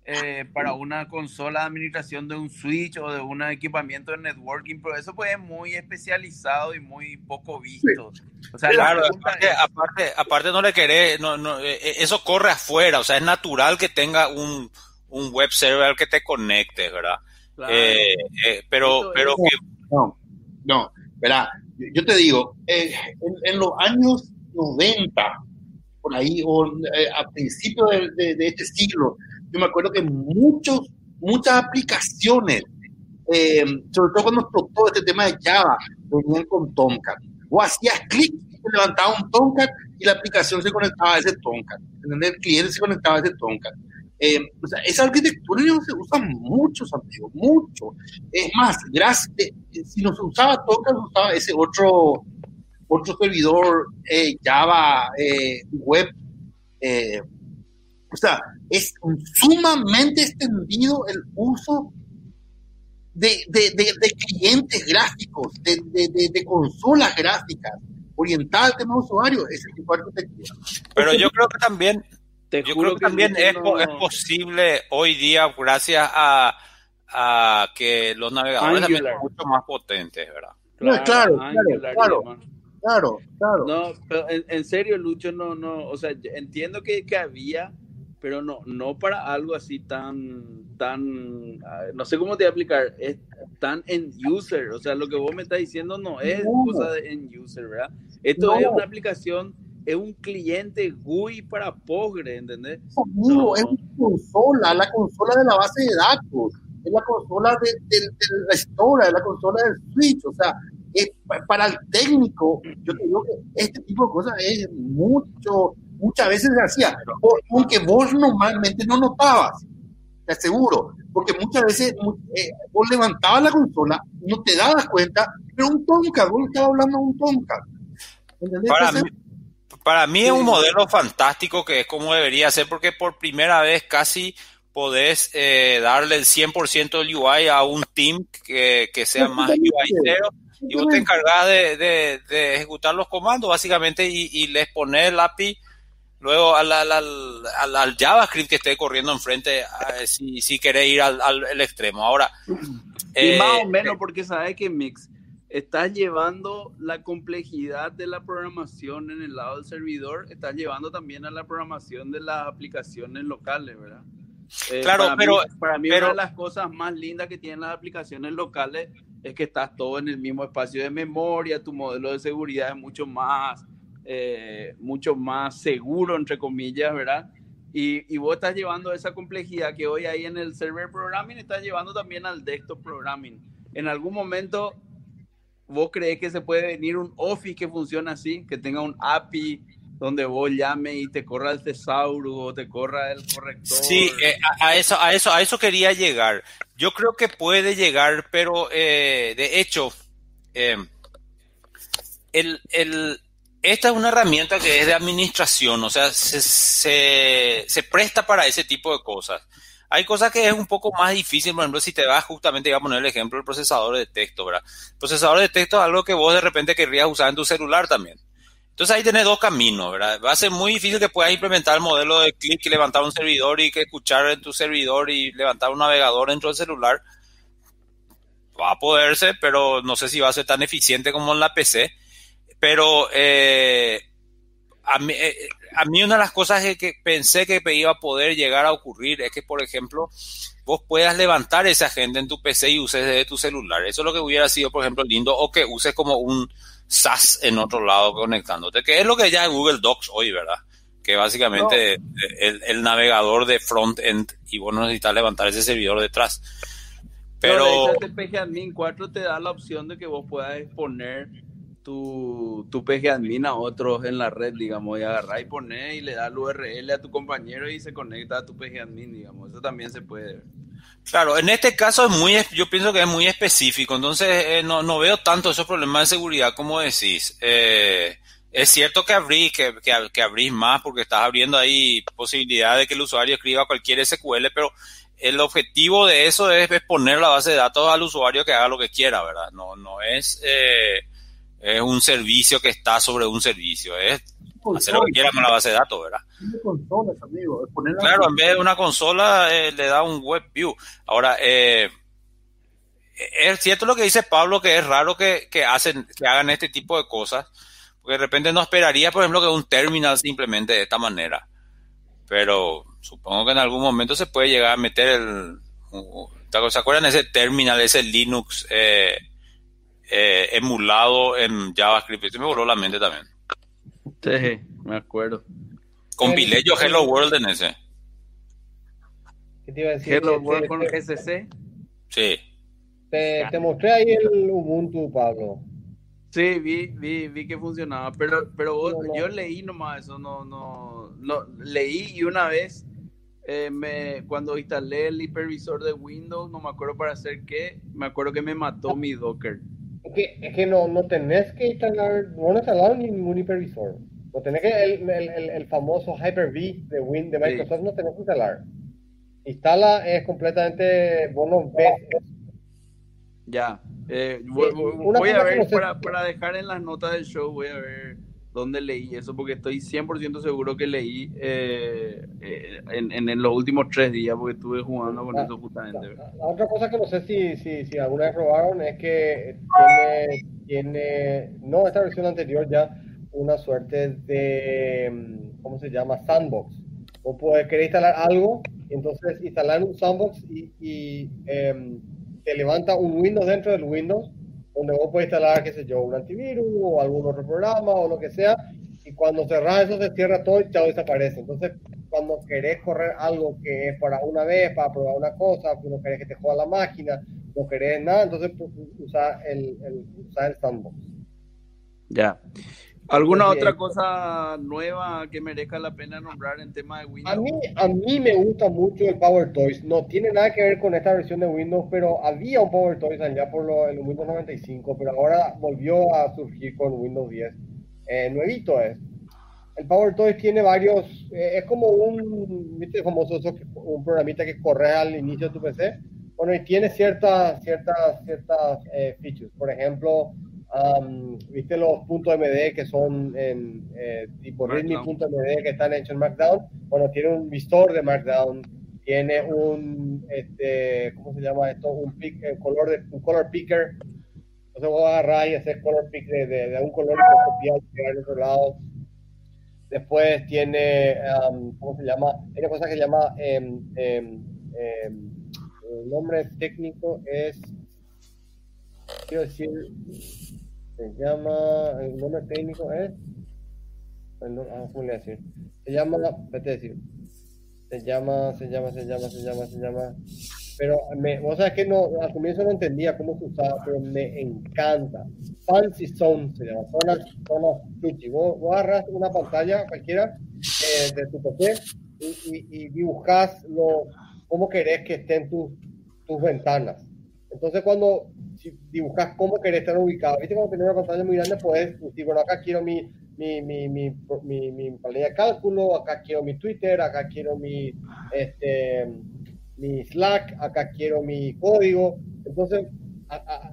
eh, para una consola de administración de un switch o de un equipamiento de networking, pero eso pues es muy especializado y muy poco visto. O sea, claro, aparte, es... aparte, aparte, no le querés, no, no, eh, eh, eso corre afuera, o sea, es natural que tenga un, un web server que te conecte, ¿verdad? Claro. Eh, eh, pero, pero que... No, no, verá, yo te digo, en, en, los años 90, por ahí, o a principios de, de, de este siglo, yo me acuerdo que muchos, muchas aplicaciones, eh, sobre todo cuando explotó este tema de Java, venían con Tomcat. O hacías clic levantaba un Tomcat y la aplicación se conectaba a ese Tomcat. El cliente se conectaba a ese Tomcat. Eh, o sea, esa arquitectura no se usa mucho, amigos, mucho. Es más, gracias, eh, si no se usaba Tomcat, se usaba ese otro, otro servidor Java web. o sea, es sumamente extendido el uso de, de, de, de clientes gráficos, de, consolas gráficas, orientadas al tema usuario, ese tipo de arquitectura. Pero yo creo que también, Te yo creo que, que también es, no... es, posible hoy día, gracias a, a que los navegadores Angular. también son mucho más potentes, ¿verdad? Claro, claro, Angular, claro, claro, claro, claro. No, pero en, en, serio, Lucho, no, no, o sea, entiendo que, que había pero no, no para algo así tan, tan, no sé cómo te voy a explicar, es tan end user, o sea, lo que vos me estás diciendo no es no. cosa de end user, ¿verdad? Esto no. es una aplicación, es un cliente GUI para Postgre, ¿entendés? No, es una consola, la consola de la base de datos. es la consola de, de, la historia, es la consola del Switch, o sea, para el técnico, yo te digo que este tipo de cosas es mucho, muchas veces se hacía, aunque vos normalmente no notabas, te aseguro, porque muchas veces eh, vos levantabas la consola, no te dabas cuenta, pero un tonka, vos estabas hablando de un tonka. Para mí, para mí es un modelo fantástico que es como debería ser, porque por primera vez casi podés eh, darle el 100% del UI a un team que, que sea más UI cero y vos te encargás de, de, ejecutar los comandos básicamente y, y les pones el API luego al, al, al, JavaScript que esté corriendo enfrente si, si querés ir al, al extremo. Ahora... y más o eh, menos porque sabes que Mix estás llevando la complejidad de la programación en el lado del servidor, estás llevando también a la programación de las aplicaciones locales, ¿verdad? Eh, claro, pero para mí pero, una de las cosas más lindas que tienen las aplicaciones locales es que estás todo en el mismo espacio de memoria, tu modelo de seguridad es mucho más, eh, mucho más seguro, entre comillas, ¿verdad? Y, y, vos estás llevando esa complejidad que hoy hay en el server programming, estás llevando también al desktop programming. En algún momento, ¿vos crees que se puede venir un Office que funcione así, que tenga un API donde vos llame y te corra el tesauro o te corra el corrector. Sí, eh, a, eso, a, eso, a eso quería llegar. Yo creo que puede llegar, pero eh, de hecho, eh, el, el, esta es una herramienta que es de administración, o sea, se, presta para ese tipo de cosas. Hay cosas que es un poco más difícil, por ejemplo, si te vas justamente, a poner el ejemplo del procesador de texto, ¿verdad? El procesador de texto es algo que vos de repente querrías usar en tu celular también. Entonces ahí tenés dos caminos, ¿verdad? Va a ser muy difícil que puedas implementar el modelo de clic y levantar un servidor y que escuchar en tu servidor y levantar un navegador dentro del celular. Va a poderse, pero no sé si va a ser tan eficiente como en la PC. Pero eh, a, mí, eh, a mí una de las cosas que pensé que iba a poder llegar a ocurrir es que, por ejemplo, vos puedas levantar esa agenda en tu PC y uses desde tu celular. Eso es lo que hubiera sido, por ejemplo, lindo, o que uses como un SAS en otro lado conectándote, que es lo que ya es Google Docs hoy, ¿verdad? Que básicamente el, navegador de front-end y vos no necesitas levantar ese servidor detrás. Pero... PG Admin 4 te da la opción de que vos puedas exponer tu, tu PG Admin a otros en la red, digamos, y agarrar y poner y le da el URL a tu compañero y se conecta a tu PG Admin, digamos. Eso también se puede. Claro, en este caso es muy, yo pienso que es muy específico, entonces eh, no, no, veo tanto esos problemas de seguridad como decís. Eh, es cierto que abrís, que, que, abrís más porque estás abriendo ahí posibilidad de que el usuario escriba cualquier SQL, pero el objetivo de eso es, poner la base de datos al usuario que haga lo que quiera, ¿verdad? No, no es, eh, es un servicio que está sobre un servicio, es hacer lo que quiera con la base de datos, ¿verdad? claro, en vez de una consola eh, le da un web view. Ahora, eh, es cierto lo que dice Pablo, que es raro que, hacen, que hagan este tipo de cosas, porque de repente no esperaría, por ejemplo, que un terminal simplemente de esta manera. Pero supongo que en algún momento se puede llegar a meter el... ¿Se acuerdan ese terminal, ese Linux eh, emulado en JavaScript? Esto me voló la mente también. Sí, me acuerdo. Compilé yo Hello World en ese. ¿Qué te iba a decir? Hello World con GCC. Sí. Te, te, mostré ahí el Ubuntu, Pablo. Sí, vi, vi, vi que funcionaba, pero, pero yo leí nomás eso, no, no, no, leí y una vez eh, me, cuando instalé el hipervisor de Windows, no me acuerdo para hacer qué, me acuerdo que me mató mi Docker. Es que, es que no, no tenés que instalar, no he instalado ningún hipervisor. No tenés que el, el, el famoso Hyper-V de, Win, de Microsoft no tenés que instalar. Instala es completamente, vos no Ya. Eh, voy, a ver, para, para, dejar en las notas del show, voy a ver dónde leí eso, porque estoy 100% seguro que leí eh, eh, en, en, los últimos tres días, porque estuve jugando con ah, eso justamente. La, otra cosa que no sé si, si, si alguna vez probaron es que tiene, tiene, no esta versión anterior ya, una suerte de, mm, ¿cómo se llama? Sandbox. O puedes querer instalar algo, entonces instalar un sandbox y, y em, te levanta un Windows dentro del Windows, donde vos puedes instalar, qué sé yo, un antivirus o algún otro programa o lo que sea, y cuando cerras eso se cierra todo y chao desaparece. Entonces, cuando querés correr algo que es para una vez, para probar una cosa, no querés que te juegue la máquina, no querés nada, entonces pues, usa el, el, usa el sandbox. Ya. ¿Alguna otra cosa nueva que merezca la pena nombrar en tema de Windows? A mí, a mí me gusta mucho el Power Toys. No tiene nada que ver con esta versión de Windows, pero había un Power Toys allá por lo, el Windows 95, pero ahora volvió a surgir con Windows 10. Eh, nuevito es. El Power Toys tiene varios, eh, es como un, ¿viste? Famoso, un programita que corre al inicio de tu PC. Bueno, y tiene ciertas, ciertas, ciertas eh, features. Por ejemplo, ¿Viste los puntos MD que son en eh, tipo readme.md que están hechos en Markdown? Bueno, tiene un visor de Markdown, tiene un, este, ¿cómo se llama esto? Un, pick, un color, de, un color picker. Entonces vos agarrar y hacer color pick de, de, un color y copiar y pegar de otro lado. Después tiene, ¿cómo se llama? Tiene cosas que se llama, em, em, em, el nombre técnico es, quiero decir, se llama, el nombre técnico es, ah, ¿cómo le decir? Se llama, vete a decir, se llama, se llama, se llama, se llama, se llama, pero me, o sea, que no, al comienzo no entendía cómo se usaba, pero me encanta. Fancy Zone se llama, zonas, zonas Vos, vos agarras una pantalla cualquiera eh, de tu PC y, y, y dibujas lo, cómo querés que estén tus, tus ventanas. Entonces, cuando si dibujas cómo querés estar ubicado, viste, cuando tenés una pantalla muy grande, puedes decir, bueno, acá quiero mi, mi, mi, mi, mi, mi de cálculo, acá quiero mi Twitter, acá quiero mi, este, mi Slack, acá quiero mi código. Entonces,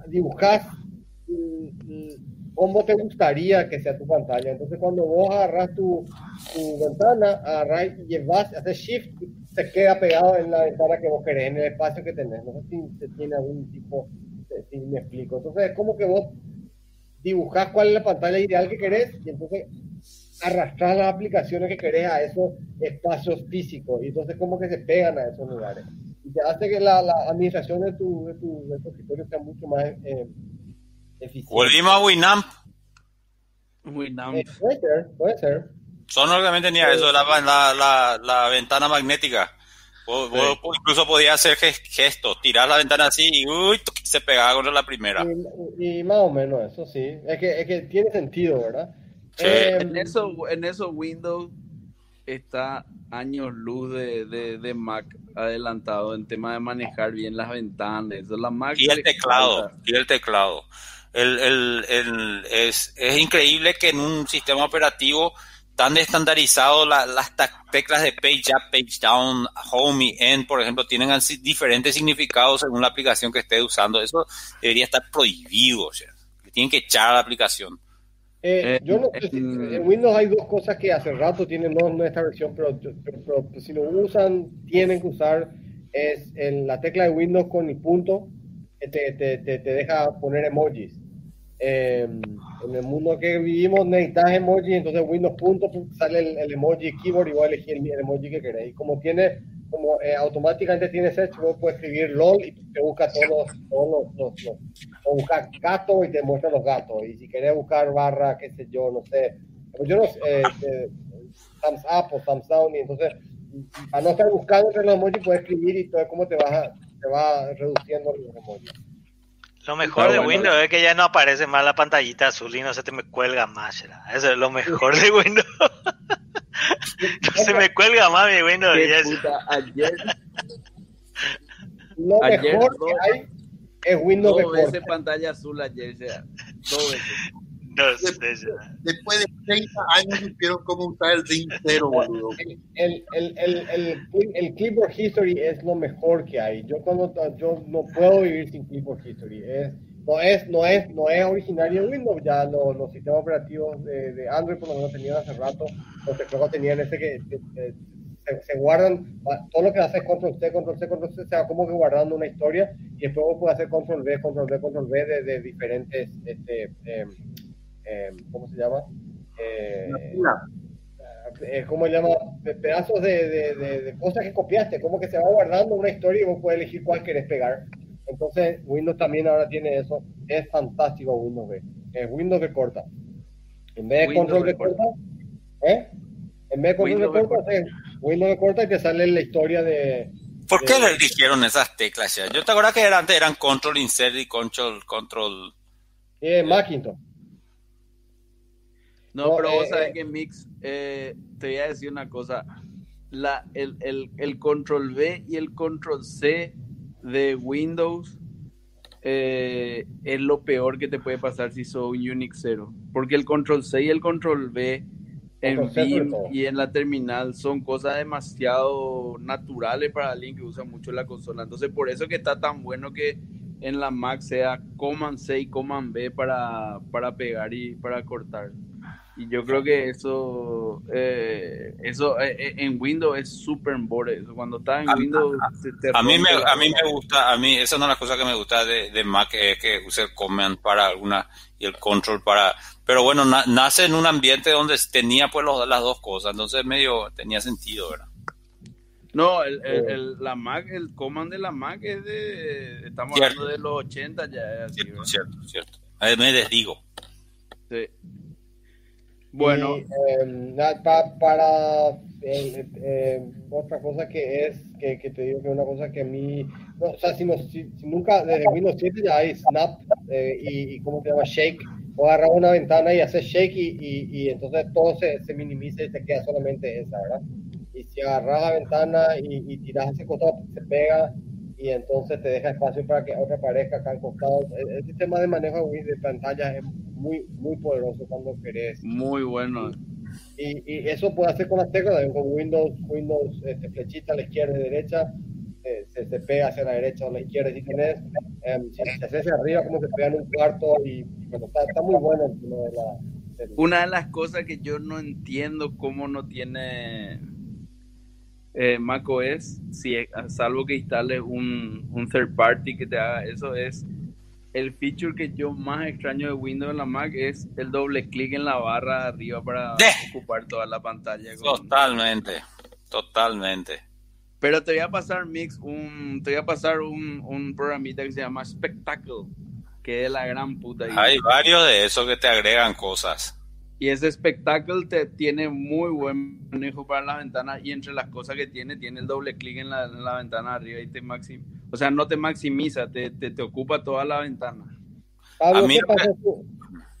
dibujas mm, cómo te gustaría que sea tu pantalla. Entonces, cuando vos agarras tu, tu ventana, agarras y llevas, haces shift, se queda pegado en la ventana que vos querés, en el espacio que tenés. No sé si se tiene algún tipo si me explico. Entonces, es como que vos dibujás cuál es la pantalla ideal que querés y entonces arrastrar las aplicaciones que querés a esos espacios físicos y entonces como que se pegan a esos lugares. Y te hace que la, administración de tu, de tu, de tu escritorio sea mucho más eh, eficiente. Volvimos a Winamp. Winamp. Eh, puede ser, puede ser. Son obviamente tenía eso, la, la, la ventana magnética. Vos, incluso podías hacer gestos, tirar la ventana así y uy, se pegaba con la primera. Y, más o menos eso, sí. Es que, es que tiene sentido, ¿verdad? Eh, en, eso, en eso Windows está años luz de, de, Mac adelantado en tema de manejar bien las ventanas. Eso, la Mac y el teclado, y el teclado. El, el, el, es, es increíble que en un sistema operativo tan estandarizado las teclas de page up, page down, home y end, por ejemplo, tienen diferentes significados según la aplicación que esté usando. Eso debería estar prohibido, o sea, tienen que echar a la aplicación. Eh, eh, yo no sé en Windows hay dos cosas que hace rato tienen, no en esta versión, pero, si lo usan, tienen que usar, es en la tecla de Windows con el punto, te, te, te deja poner emojis. Em, en el mundo que vivimos necesitas emoji, entonces Windows punto sale el, emoji keyboard y voy a elegir el, emoji que queréis. Y como tiene, como eh, automáticamente tiene search, vos puedes escribir LOL y te busca todos, todos los, los, o buscar gato y te muestra los gatos. Y si querés buscar barra, qué sé yo, no sé, yo no sé, eh, eh, thumbs up o thumbs down, y entonces para no estar buscando entre los emojis puedes escribir y todo cómo te vas te va reduciendo los emojis. Lo mejor de Windows es que ya no aparece más la pantallita azul y no se te me cuelga más. Eso es lo mejor de Windows. no se me cuelga más mi Windows. ayer, lo mejor que hay es Windows todo ese pantalla azul ayer, sea, todo eso. Después, de 30 años supieron cómo usar el ring cero, boludo. El, el, el, el, el, Clipboard History es lo mejor que hay. Yo cuando yo no puedo vivir sin Clipboard History. Es, no es, no es, no es originario de Windows, ya los, los sistemas operativos de, de, Android por lo menos tenían hace rato, los teclados tenían ese que, se, guardan, todo lo que haces control C, control C, control C, se va como que guardando una historia y después vos puedes hacer control V, control V, control V de, de diferentes este, eh, eh, ¿cómo se llama? Eh, eh, ¿Cómo se llama? pedazos de, de, de, cosas que copiaste, como que se va guardando una historia y vos puedes elegir cuál querés pegar. Entonces, Windows también ahora tiene eso. Es fantástico Windows B. Es Windows que corta. En vez de control de corta, ¿eh? En vez de control de corta, Windows le corta y te sale la historia de... ¿Por qué le eligieron esas teclas ya? Yo te acuerdo que era, antes eran Control Insert y Control... control... Eh, Macintosh. No, pero vos sabés que Mix, eh, te voy a decir una cosa. La, el, el, el, control V y el control C de Windows eh, es lo peor que te puede pasar si sos un Unix 0. Porque el control C y el control V en Vim y en la terminal son cosas demasiado naturales para alguien que usa mucho la consola. Entonces, por eso que está tan bueno que en la Mac sea Command C y Command B para, para pegar y para cortar. Y yo creo que eso, eh, eso eh, eh, en Windows es súper importante. Cuando está en Windows, a, mí me, a mí me gusta, a mí esa es una de las cosas que me gusta de, de Mac es que use el command para alguna y el control para. Pero bueno, nace en un ambiente donde tenía pues las dos cosas, entonces medio tenía sentido, ¿verdad? No, el, el, la Mac, el command de la Mac es de, estamos hablando de los 80 ya es así, cierto, cierto, cierto. Me desdigo. Sí. Bueno, em, para eh, otra cosa que es, que, te digo que una cosa que a mí, no, o sea, si, no, si, nunca, desde 1907 ya hay Snap eh, y, y, ¿cómo se llama? Shake, o agarrar una ventana y hacer Shake y, y, entonces todo se, se, minimiza y se queda solamente esa, ¿verdad? Y si agarras la ventana y, tiras ese costado, se pega y entonces te deja espacio para que otra aparezca acá al costado. El, sistema de manejo de pantalla es muy, muy poderoso cuando querés. Muy bueno. Y, y eso puede hacer con las teclas, con Windows, Windows este, flechita a la izquierda y derecha, eh, se, se, pega hacia la derecha o la izquierda si tienes, eh, si se hace hacia arriba como se pega en un cuarto y, bueno, está, está, muy bueno. De la, Una de las cosas que yo no entiendo cómo no tiene eh, macOS, si, salvo que instales un, un third party que te haga eso, es el feature que yo más extraño de Windows en la Mac es el doble clic en la barra arriba para ocupar toda la pantalla. Totalmente, totalmente. Pero te voy a pasar, Mix, un, te voy a pasar un, un programita que se llama Spectacle, que es la gran puta. Hay varios de esos que te agregan cosas. Y ese espectáculo te tiene muy buen manejo para la ventana y entre las cosas que tiene, tiene el doble clic en la, en la ventana arriba y te maximiza. O sea, no te maximiza, te, te, te ocupa toda la ventana. Pablo, a mí, pasa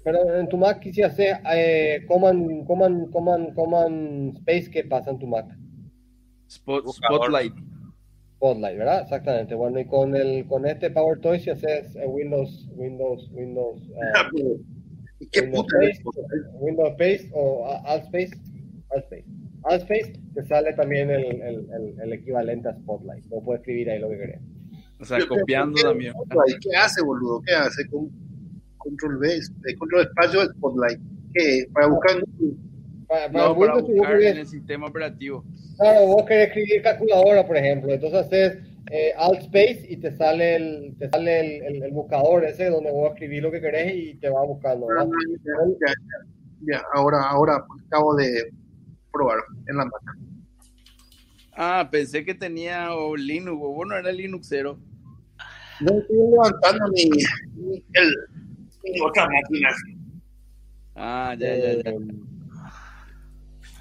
Pero en tu Mac si hace eh, command, command, command, command space, ¿qué pasa en tu Mac? Spot, spotlight. Spotlight, ¿verdad? Exactamente. Bueno, y con el con este PowerToy si haces eh, Windows, Windows, Windows. Uh, ¿Y qué Windows puta Space, Windows Space o Alt Space. Alt Space. Alt Space te sale también el, el, el, el equivalente a Spotlight. No puedes escribir ahí lo que querés. O sea, copiando también. ¿Qué hace, boludo? ¿Qué hace con control V, eh, control espacio de Spotlight? ¿Qué? Para buscar para, para no, para buscar en el sistema operativo. Claro, vos querés escribir calculadora, por ejemplo. Entonces haces eh, Alt Space y te sale el te sale el, el, el, buscador ese donde vos escribir lo que querés y te va buscando. ¿verdad? Ya, ya, ya, ahora, ahora acabo de probar en la máquina. Ah, pensé que tenía o Linux, o bueno, era Linux 0. No estoy levantando mi, mi, el, mi otra máquina. Ah, ya, ya, ya.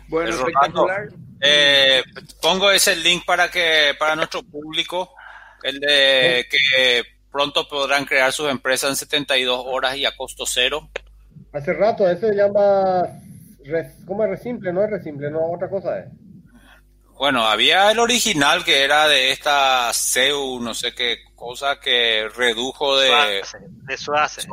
Bueno, espectacular. Eh, pongo ese link para que para nuestro público, el de que pronto podrán crear sus empresas en 72 horas y a costo cero. Hace rato, eso se llama, ¿cómo es Resimple? No es Resimple, no, otra cosa es. Bueno, había el original que era de esta CEU, no sé qué cosa, que redujo de... De Suace.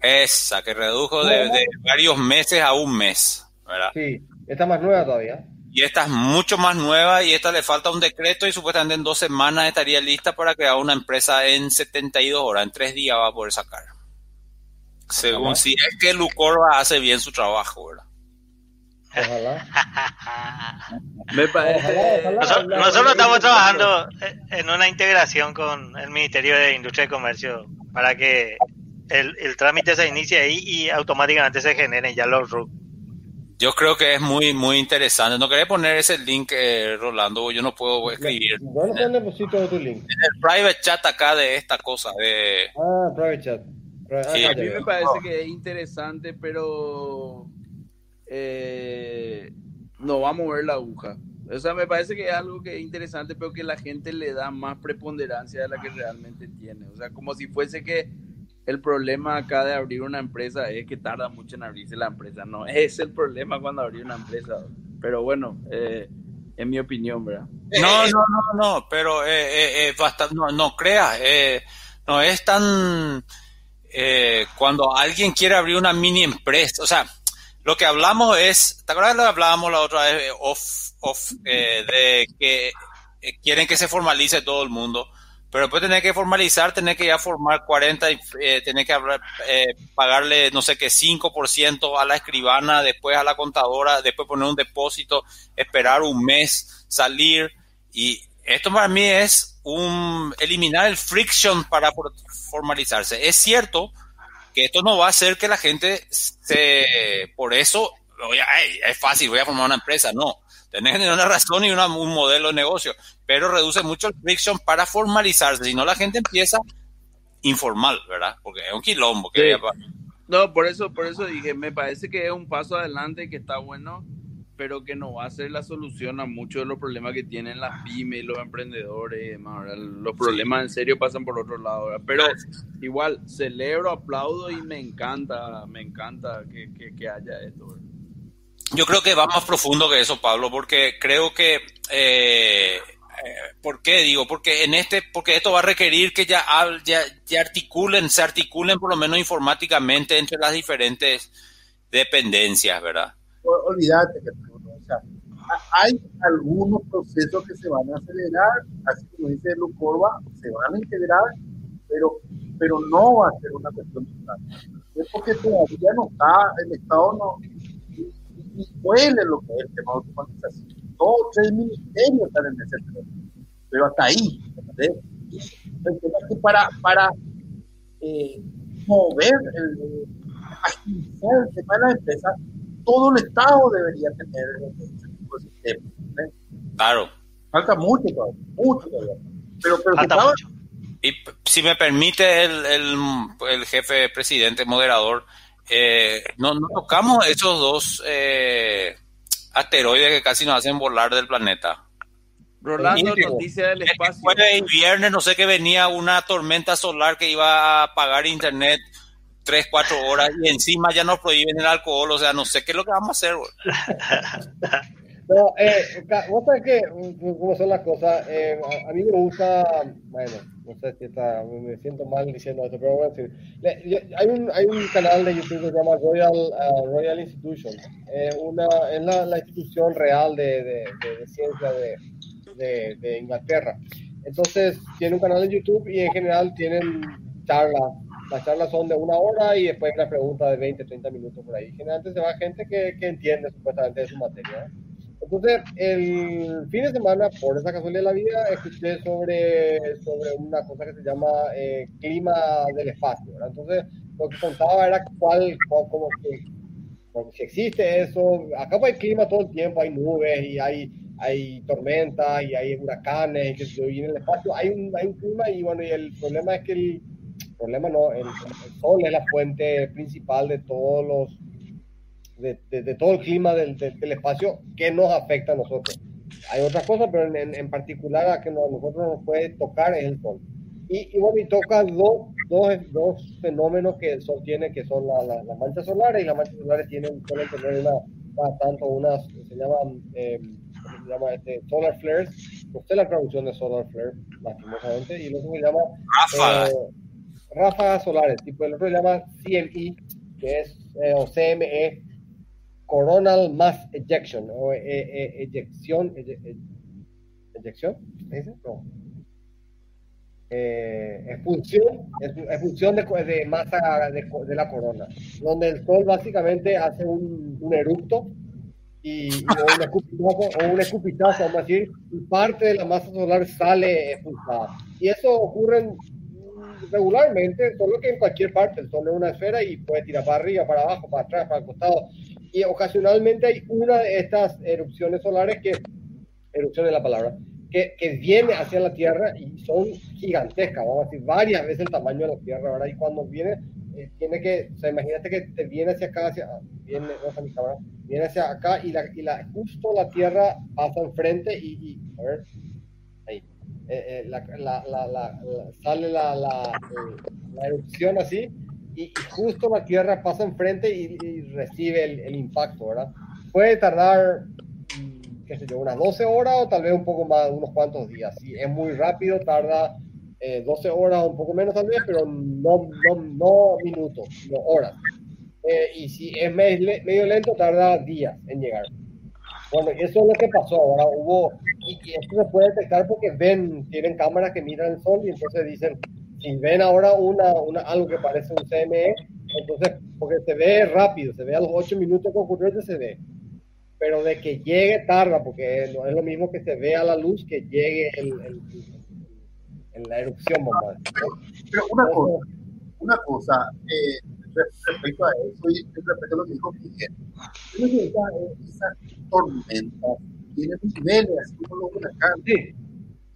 Esa, que redujo de, de, varios meses a un mes, ¿verdad? Sí, está más nueva todavía. Y esta es mucho más nueva y esta le falta un decreto y supuestamente en dos semanas estaría lista para crear una empresa en 72 horas, en tres días va a poder sacar. Según si es que Lucorba hace bien su trabajo, ¿verdad? Ojalá. Me parece. Nosotros, nosotros estamos trabajando en una integración con el Ministerio de Industria y Comercio para que el, el trámite se inicie ahí y automáticamente se generen ya los RUC. Yo creo que es muy muy interesante. No quería poner ese link, eh, Rolando, yo no puedo escribir. ¿Dónde está el tu link? En el private chat acá de esta cosa. De... Ah, private chat. Sí. A mí me parece que es interesante, pero eh, no va a mover la aguja. O sea, me parece que es algo que es interesante, pero que la gente le da más preponderancia de la que realmente tiene. O sea, como si fuese que el problema acá de abrir una empresa es que tarda mucho en abrirse la empresa. No, es el problema cuando abrir una empresa. Pero bueno, eh, en mi opinión, ¿verdad? No, no, no, no, pero eh, eh, bastante, no, no creas, no es tan... cuando alguien quiere abrir una mini empresa, o sea, lo que hablamos es, ¿te acuerdas lo que hablábamos la otra vez off, off de que quieren que se formalice todo el mundo? Pero después tener que formalizar, tener que ya formar 40, eh, tener que eh, pagarle, no sé qué, 5% a la escribana, después a la contadora, después poner un depósito, esperar un mes, salir. Y esto para mí es un eliminar el friction para formalizarse. Es cierto que esto no va a hacer que la gente se, por eso, oye, es fácil, voy a formar una empresa. No, Tenés una razón y un modelo de negocio, pero reduce mucho el friction para formalizarse. Si no, la gente empieza informal, ¿verdad? Porque es un quilombo. Que No, por eso, por eso dije, me parece que es un paso adelante que está bueno, pero que no va a ser la solución a muchos de los problemas que tienen las pymes, los emprendedores y demás. Los problemas en serio pasan por otro lado. Pero igual, celebro, aplaudo y me encanta, me encanta que, que, que haya esto. ¿verdad? Yo creo que va más profundo que eso, Pablo, porque creo que eh, ¿Por qué digo? Porque en este, porque esto va a requerir que ya, ya, articulen, se articulen por lo menos informáticamente entre las diferentes dependencias, ¿verdad? Olvídate o hay algunos procesos que se van a acelerar, así como dice Lucorba, se van a integrar, pero, pero no va a ser una cuestión total. Es porque todavía no está, el Estado no, y huele lo que es el tema de automatización. Todos tres ministerios están en ese tema, pero hasta ahí. para, para eh, mover, el, agilizar el tema de las empresas, todo el Estado debería tener ese tipo de sistema. Claro. Falta mucho todavía, mucho todavía. Pero, pero Falta mucho. Y si me permite el, el, el jefe presidente moderador, eh, no, no, tocamos esos dos eh, asteroides que casi nos hacen volar del planeta. Rolando, noticia del espacio. El viernes, no sé qué venía una tormenta solar que iba a apagar internet tres, cuatro horas y encima ya nos prohíben el alcohol, o sea, no sé qué es lo que vamos a hacer. No, eh, vos sabés que, cómo son las cosas, eh, a, mí me gusta, bueno, no sé si está, me siento mal diciendo esto, pero bueno, hay, un, hay un canal de YouTube que se llama Royal, uh, Royal Institution, eh, una, es la, la, institución real de, de, de, ciencia de, de, Inglaterra. Entonces, tiene un canal de YouTube y en general tienen charlas las charlas son de una hora y después una pregunta de 20, 30 minutos por ahí. Generalmente se va gente que, que entiende supuestamente de su materia. Entonces, el fin de semana, por esa casualidad de la vida, escuché sobre, sobre una cosa que se llama eh, clima del espacio. Entonces, lo que contaba era cuál, que, si existe eso, acá hay clima todo el tiempo, hay nubes y hay, hay tormentas y hay huracanes y que se en el espacio, hay un, hay un clima y bueno, y el problema es que el problema no, el sol es la fuente principal de todos los de, todo el clima del, del, espacio que nos afecta a nosotros. Hay otras cosas, pero en, en particular a que nosotros nos puede tocar es el sol. Y, y bueno, y toca dos, dos, dos, fenómenos que el sol tiene, que son las la, manchas solares, y las manchas solares tienen, suelen tener una, tanto unas, se llaman, eh, se llama este, solar flares, no sé la traducción de solar flare, lastimosamente, y el otro se llama ráfagas, eh, ráfagas solares, tipo el otro se llama CME, que es, eh, o CME, coronal mass ejection o e, e, eyección, eyección, ¿es No. Eh, expulsión, expulsión de, de masa de, de, la corona, donde el sol básicamente hace un, un eructo y, o, un escupitazo, o un escupitazo, vamos a decir, y parte de la masa solar sale expulsada. Y eso ocurre regularmente, solo que en cualquier parte, el sol es una esfera y puede tirar para arriba, para abajo, para atrás, para el costado y ocasionalmente hay una de estas erupciones solares que, erupción es la palabra, que, que, viene hacia la Tierra y son gigantescas, vamos a decir, varias veces el tamaño de la Tierra, ¿verdad? Y cuando viene, eh, tiene que, o sea, imagínate que te viene hacia acá, hacia, viene, no mi cámara, viene hacia acá y, la, y la, justo la Tierra pasa enfrente y, y a ver, ahí, eh, eh, la, la, sale la, erupción así y, justo la Tierra pasa enfrente y, recibe el, el, impacto, ¿verdad? Puede tardar, mm, qué sé yo, unas 12 horas o tal vez un poco más, unos cuantos días. Si es muy rápido, tarda 12 eh, horas o un poco menos tal vez, pero no, no, no minutos, no horas. Eh, y si es medio lento, tarda días en llegar. Bueno, eso es lo que pasó. Ahora hubo, y, esto se puede detectar porque ven, tienen cámaras que miran el sol y entonces dicen, si ven ahora una, una, algo que parece un CME, entonces, porque se ve rápido, se ve a los 8 minutos que ocurrió, se ve. Pero de que llegue tarda, porque no es lo mismo que se ve a la luz que llegue el, el en la erupción bomba. Pero una cosa, una cosa eh, respecto a eso y respecto a lo que dijo Miguel, creo que esa, esa tormenta tiene niveles, como los huracanes. Sí.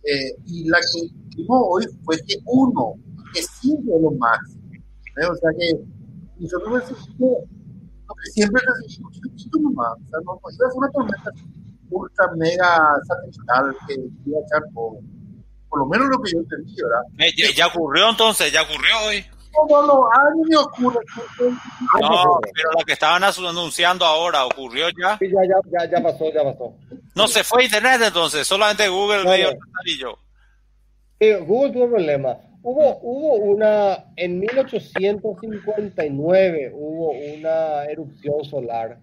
Eh, y la que vimos hoy fue que uno, que sigue lo máximo. ¿eh? O sea que nosotros lo que siempre necesitamos un poquito nomás. O sea, no, ser una tormenta ultra mega satelital que iba a echar por por lo menos lo que yo entendí, ¿verdad? Eh, ya, ocurrió entonces, ya ocurrió hoy. No, no, a mí me ocurre. No, pero lo que estaban anunciando ahora, ¿ocurrió ya? Sí, ya, ya, ya, ya pasó, ya pasó. No se fue internet entonces, solamente Google no, medio yo. Sí, Google tuvo problemas. Hubo, hubo una, en 1859 hubo una erupción solar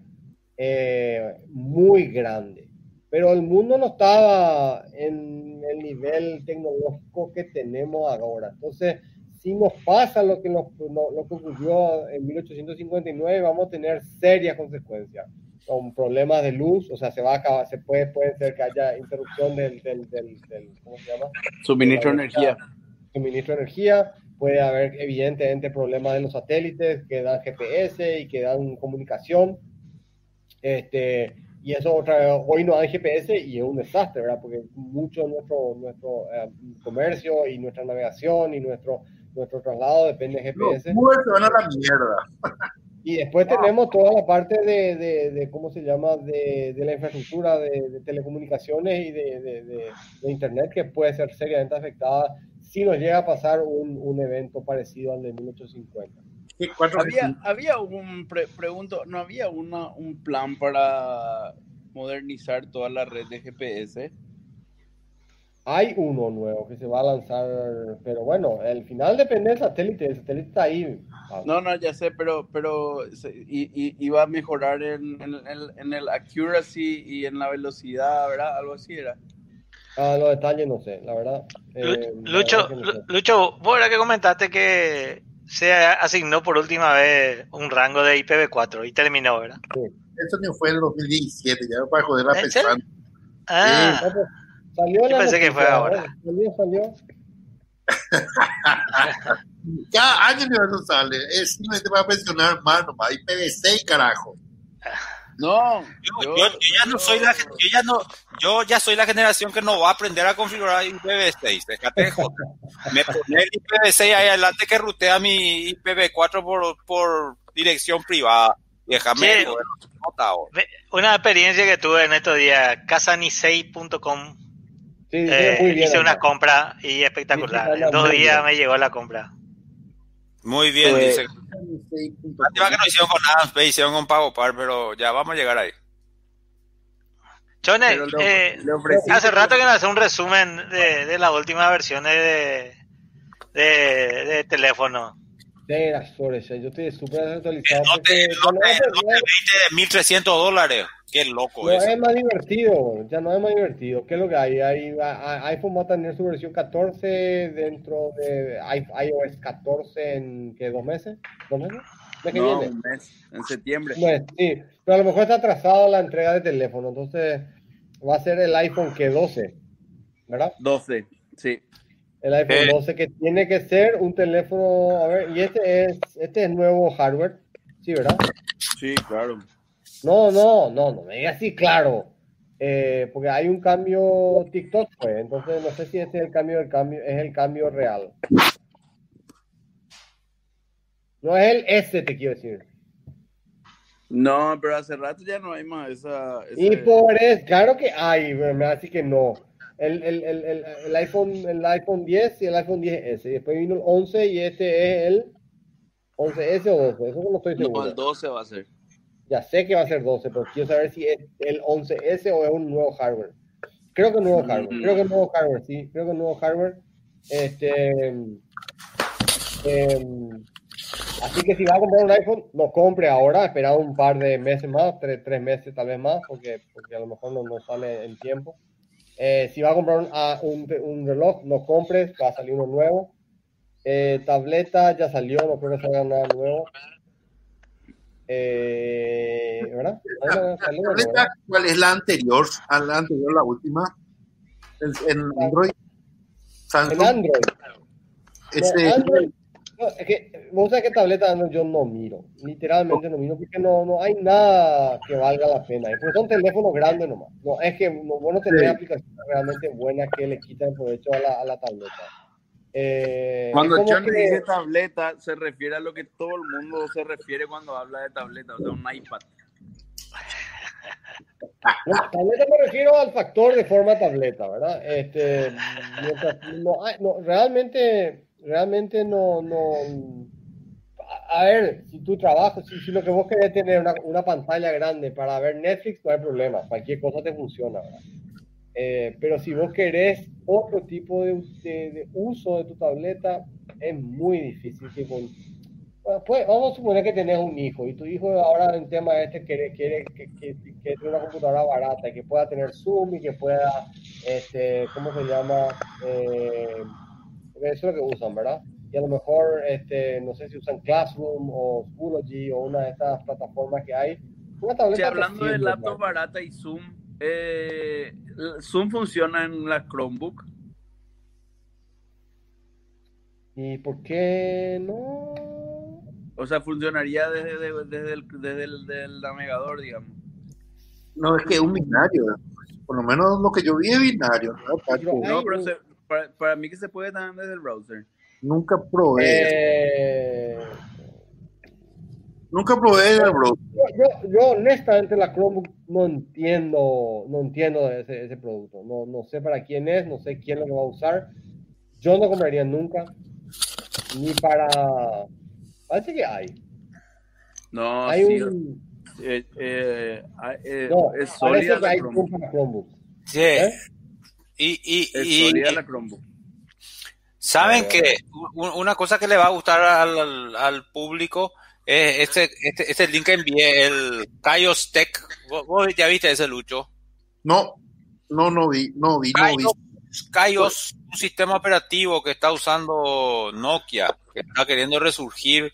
eh, muy grande pero el mundo no estaba en el nivel tecnológico que tenemos ahora. Entonces, si nos pasa lo que, nos, lo, que ocurrió en 1859, vamos a tener serias consecuencias, con problemas de luz, o sea, se va a acabar, se puede, puede ser que haya interrupción del, del, del, ¿cómo se llama? Suministro de energía. Suministro de energía, puede haber evidentemente problemas de los satélites que dan GPS y que dan comunicación. Este, y eso otra hoy no hay GPS y es un desastre, ¿verdad? Porque mucho de nuestro, nuestro eh, comercio y nuestra navegación y nuestro, nuestro traslado depende de GPS. No, se van a la mierda. Y después tenemos toda la parte de, de, de ¿cómo se llama?, de, de la infraestructura de, telecomunicaciones y de, Internet que puede ser seriamente afectada si nos llega a pasar un, un evento parecido al de 1850 había, había un, pregunto, ¿no había una, un plan para modernizar toda la red de GPS? Hay uno nuevo que se va a lanzar, pero bueno, el final depende del satélite, el satélite está ahí. No, no, ya sé, pero, pero iba a mejorar en, en, en, el accuracy y en la velocidad, ¿verdad? Algo así era. Ah, los detalles no sé, la verdad. Eh, Lucho, Lucho, vos era que comentaste que se asignó por última vez un rango de IPv4 y terminó, ¿verdad? Sí. Eso no fue en el 2017, ya para joder la persona. Ah, sí. Salió Yo pensé que fue ahora. Salió, salió. Cada año no sale. Es simplemente para pensionar más nomás. IPv6, carajo. No, yo, ya no soy la yo ya no yo ya soy la generación que no va a aprender a configurar IPv6, déjate Me pone el IPv6 ahí adelante que rutea mi IPv4 por, por dirección privada. Déjame una experiencia que tuve en estos días, casanisei.com. Sí, eh, hice una compra y espectacular. En dos días me llegó la compra. Muy bien, pues, dice. Lástima que no hicieron con nada, hicieron con Pago Par, pero ya vamos a llegar ahí. Chone, eh, hace rato que nos hace un resumen de, de las últimas versiones de, de, de teléfono. De las flores, yo estoy súper actualizado. No te, no te, no te 1.300 dólares. Qué loco no es más divertido, ya no es más divertido. ¿Qué es lo que hay? hay iPhone va a tener su versión 14 dentro de iOS 14 en ¿qué, dos meses. ¿Dos meses? no, un mes, en septiembre. sí, pero a lo mejor está atrasado la entrega de teléfono, entonces va a ser el iPhone que 12, ¿verdad? 12, sí. El iPhone 12 que tiene que ser un teléfono, a ver, y este es, este es nuevo hardware, sí, ¿verdad? Sí, claro. No, no, no, no me digas así, claro. Eh, porque hay un cambio TikTok, pues, entonces no sé si ese es el cambio, el cambio, es el cambio real. No es el S, te quiero decir. No, pero hace rato ya no hay más esa. Y por eso, claro que hay, me hace que no. El, el, el, el, iPhone, el iPhone 10 y el iPhone 10S. Y después vino el 11 y este es el 11S o 12. Eso no estoy seguro. No, el 12 va a ser. Ya sé que va a ser 12, pero quiero saber si es el 11S o es un nuevo hardware. Creo que es nuevo hardware. Creo que es nuevo hardware, sí. Creo que es nuevo hardware. Este. Eh, Así que si va a comprar un iPhone, lo compre ahora, espera un par de meses más, tres, tres meses tal vez más, porque, porque a lo mejor no, no sale en tiempo. Eh, si va a comprar un, un, un, reloj, no compres, va a salir uno nuevo. Eh, tableta ya salió, no creo que salga nada nuevo. Eh, ¿Verdad? ¿Cuál es la anterior? A la anterior, la última. En, Android. En Android. Ese, Android no, es que me gusta que tableta yo no miro, literalmente no miro porque no, no hay nada que valga la pena. Porque son teléfonos grandes nomás. No, es que no, bueno tener aplicaciones realmente buenas que le quitan provecho a la, a la tableta. Eh, cuando John que... dice tableta, se refiere a lo que todo el mundo se refiere cuando habla de tableta, o sea, un iPad. Tableta me refiero al factor de forma tableta, ¿verdad? Este, no, no, realmente realmente no, no, a ver, si tu trabajo, si, si lo que vos querés tener una, una, pantalla grande para ver Netflix, no hay problema, cualquier cosa te funciona, eh, pero si vos querés otro tipo de, de, uso de tu tableta, es muy difícil. pues, vamos a suponer que tenés un hijo y tu hijo ahora en tema este quiere, quiere que, que, que, tenga una computadora barata, que pueda tener Zoom y que pueda, este, ¿cómo se llama? Eh, eso es lo que usan, ¿verdad? Y a lo mejor, este, no sé si usan Classroom o Schoology o una de estas plataformas que hay. Una tableta hablando de laptop barata y Zoom, eh, ¿Zoom funciona en la Chromebook? ¿Y por qué no? O sea, funcionaría desde, desde, el, desde el navegador, digamos. No, es que es un binario. Por lo menos lo que yo vi es binario. No, no pero se, para, para, mí que se puede también desde el browser. Nunca probé. Eh... Nunca probé el browser. Yo, yo, honestamente la Chromebook no entiendo, no entiendo ese, ese producto. No, no sé para quién es, no sé quién lo va a usar. Yo no compraría nunca. Ni para. Parece que hay. No, hay sí. un. Eh, eh, eh, no, es sólida que hay Chromebook. Chromebook. Sí. ¿Eh? Y, y, y saben que una cosa que le va a gustar al, al público es este, este, este, link que envié, el Kaios Tech. ¿Vos, ya viste ese Lucho? No, no, no vi, no vi, no vi. Kaios, un sistema operativo que está usando Nokia, que está queriendo resurgir,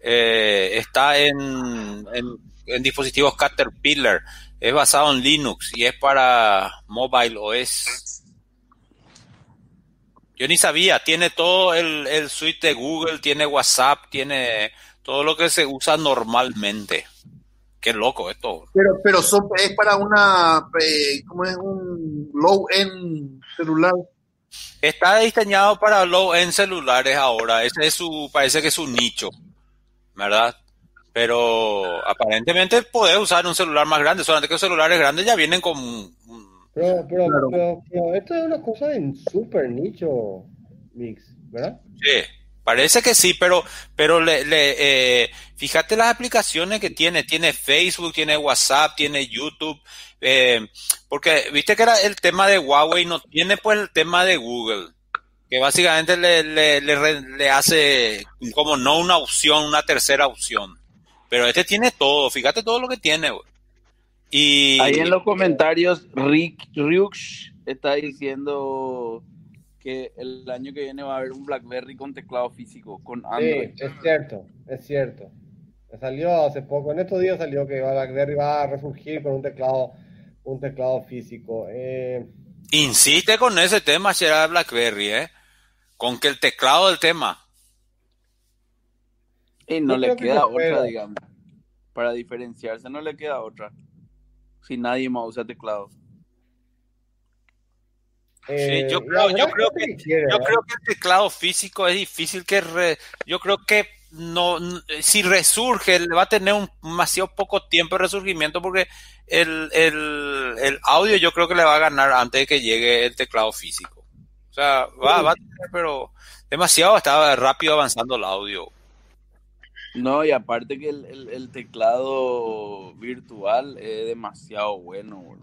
eh, está en, en, en dispositivos Caterpillar es basado en Linux y es para Mobile OS. Yo ni sabía, tiene todo el, el suite de Google, tiene WhatsApp, tiene todo lo que se usa normalmente. Qué loco esto. Pero, pero es para una, eh, ¿cómo es? Un low-end celular. Está diseñado para low-end celulares ahora. Ese es su, parece que es su nicho, ¿verdad? Pero aparentemente puedes usar un celular más grande, solamente que los celulares grandes ya vienen con... Pero, pero, pero, esto es una cosa de súper nicho, Mix, ¿verdad? Sí, parece que sí, pero, pero le, le eh, fíjate las aplicaciones que tiene. Tiene Facebook, tiene WhatsApp, tiene YouTube. Eh, porque viste que era el tema de Huawei, no tiene pues el tema de Google que básicamente le, le, hace como no una opción, una tercera opción. Pero este tiene todo, fíjate todo lo que tiene, Y ahí en los comentarios, Rick Ryux está diciendo que el año que viene va a haber un BlackBerry con teclado físico, con Android. Sí, es cierto, es cierto. Salió hace poco, en estos días salió que BlackBerry va a resurgir con un teclado, un teclado físico. Eh, Insiste con ese tema, será BlackBerry, ¿eh? Con que el teclado del tema. Y no le queda otra, digamos. Para diferenciarse no le queda otra. Si nadie más usa teclado. Sí, yo, creo, yo, creo que, yo creo que el teclado físico es difícil que... yo creo que no, si resurge, va a tener un demasiado poco tiempo de resurgimiento porque el, el, audio yo creo que le va a ganar antes de que llegue el teclado físico. O sea, va, va a tener, pero demasiado estaba rápido avanzando el audio. No, y aparte que el, teclado virtual es demasiado bueno.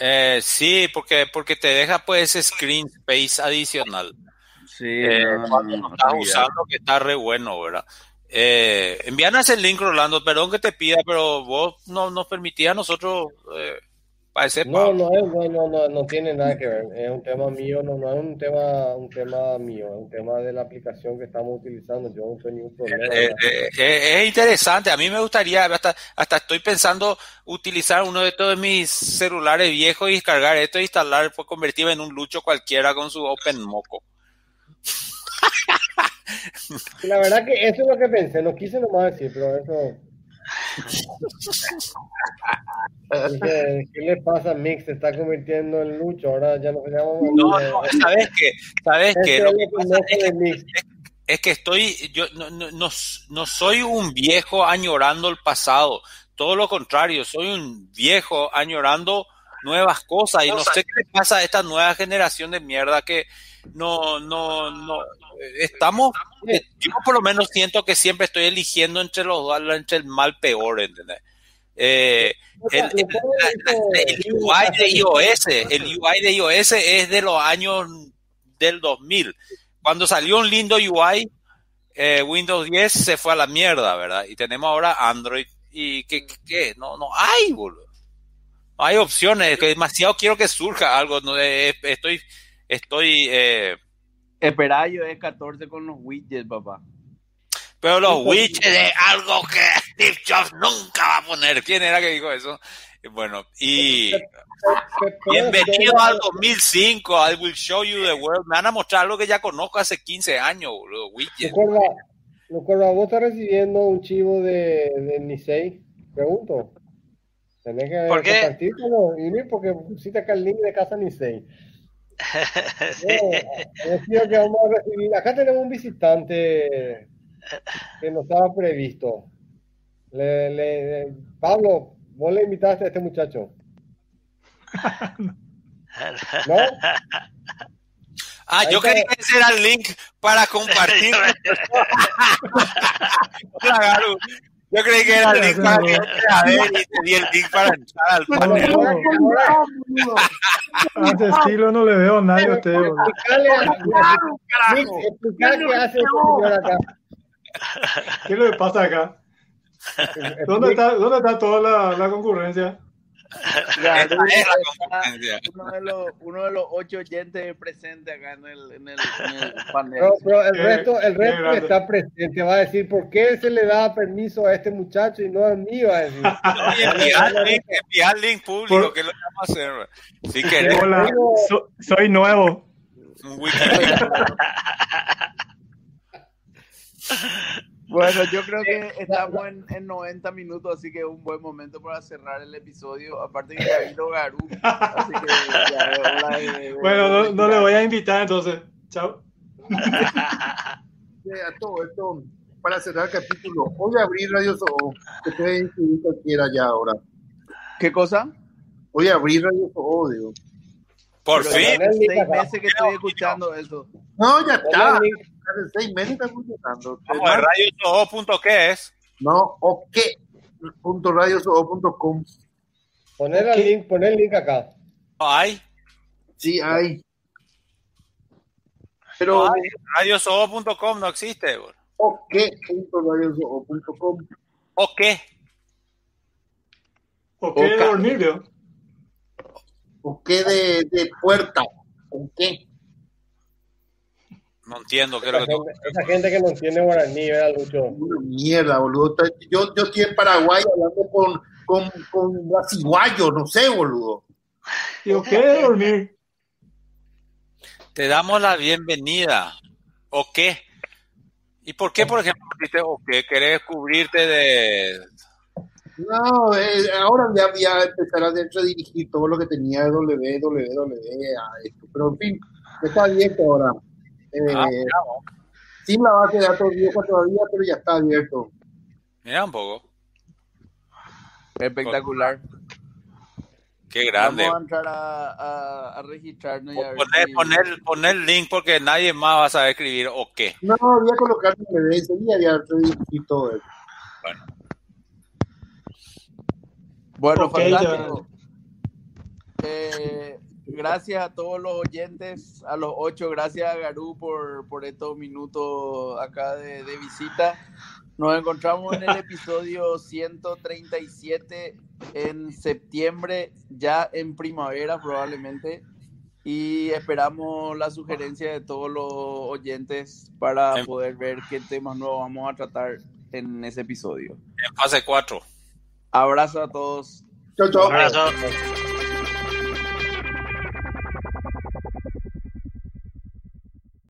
Eh, sí, porque, porque te deja pues screen space adicional. Sí, eh, cuando estás usando que está re bueno, ¿verdad? Eh, envíanos el link, Rolando. Perdón que te pida, pero vos no nos permitías a nosotros eh, no, no, no, no, no, no tiene nada que ver. Es un tema mío, no, no es un tema, un tema mío, es un tema de la aplicación que estamos utilizando. Yo no tengo ningún problema. Eh, eh, eh, es interesante. A mí me gustaría, hasta, hasta estoy pensando utilizar uno de todos mis celulares viejos y descargar esto e instalar, pues convertirme en un lucho cualquiera con su Open Moco. La verdad que eso es lo que pensé, no quise nomás decir, pero eso ¿Qué, le pasa a Mix? Se está convirtiendo en Lucho, ahora ya no se llama. No, no, ¿sabes qué? ¿Sabes qué? Lo que es, es, que estoy, yo no, no, no, soy un viejo añorando el pasado, todo lo contrario, soy un viejo añorando nuevas cosas y no sé qué le pasa a esta nueva generación de mierda que no, no, no, estamos, yo por lo menos siento que siempre estoy eligiendo entre los dos, entre el mal peor, ¿entendés? Eh, el, UI de iOS, el UI de iOS es de los años del 2000. Cuando salió un lindo UI, eh, Windows 10 se fue a la mierda, ¿verdad? Y tenemos ahora Android. ¿Y qué? qué? No, no hay, boludo. No hay opciones. Que demasiado quiero que surja algo. No, eh, estoy, estoy. Eh, Esperayo es 14 con los widgets, papá. Pero los widgets de algo que Steve Jobs nunca va a poner. ¿Quién era que dijo eso? Bueno, y bienvenido al 2005, I will show you the world. Me van a mostrar algo que ya conozco hace 15 años, boludo. Widgets. Recuerda, vos estás recibiendo un chivo de, de Nisei. Pregunto. Tenés que ¿Por qué? porque pusiste acá el link de casa Nisei. No, que vamos a recibir. Acá tenemos un visitante que no estaba previsto. Le, le, Pablo, vos le invitaste a este muchacho. ¿No? Ah, yo quería que ese era el link para compartir. Yo creí que era el link para que a ver y te di el link para entrar al panel. A ese estilo no le veo a nadie a usted. Explicar qué hace este señor acá. ¿Qué le pasa acá? ¿Dónde está, dónde está toda la, la concurrencia? uno, de los, uno de los ocho oyentes presentes acá en el, en el, en el panel. Pero, el resto, el resto está presente. Va a decir, ¿por qué se le da permiso a este muchacho y no a mí? Va a decir. enviar link, público, que lo vamos a hacer. Si Hola, soy nuevo. Bueno, yo creo que estamos en, en, 90 minutos, así que es un buen momento para cerrar el episodio. Aparte que ya vino Garú, así que ya, hola, eh, Bueno, no, no, le voy a invitar entonces. Chao. a todo esto, para cerrar el capítulo, voy a abrir Radio Soho, que puede cualquiera ya ahora. ¿Qué cosa? Voy a abrir Radio Soho, digo. Por fin. Seis meses que estoy escuchando eso. No, ya está seis meses está funcionando. Vamos a ¿qué es? No, o qué. Punto radiosoho.com. Poner el link, poner el link acá. ¿Hay? Sí, hay. Pero no radiosoho.com no existe. ¿O qué? Punto radiosoho.com. ¿O qué? ¿O qué de dormir, ¿O qué de, de puerta? ¿O qué? No entiendo qué es lo que Esa gente que no entiende guaraní, ¿verdad, Lucho? Una mierda, boludo. Yo, yo estoy en Paraguay hablando con, con, con brasiguayo, no sé, boludo. Tío, ¿qué dormir? Te damos la bienvenida. ¿O qué? ¿Y por qué, por ejemplo, dices o qué? ¿Querés cubrirte de...? No, eh, ahora ya voy a empezar a dirigir todo lo que tenía de www a esto. Pero en fin, está bien ahora. Eh, ah, sin la base de datos vieja todavía, pero ya está abierto. Mira un poco. Espectacular. Qué grande. Vamos a entrar a, a, a registrarnos y a ver Poner, si- poner, poner el link porque nadie más va a saber escribir o qué. No, voy a colocar mi bebé enseguida ya y todo eso. Bueno, Ok, fantástico. Eh, gracias a todos los oyentes, a los ocho, gracias a Garú por, por estos minutos acá de, de visita. Nos encontramos en el episodio 137 en septiembre, ya en primavera probablemente, y esperamos la sugerencia de todos los oyentes para poder ver qué temas nuevos vamos a tratar en ese episodio. En fase 4. Abrazo a todos. Chao. Un abrazo.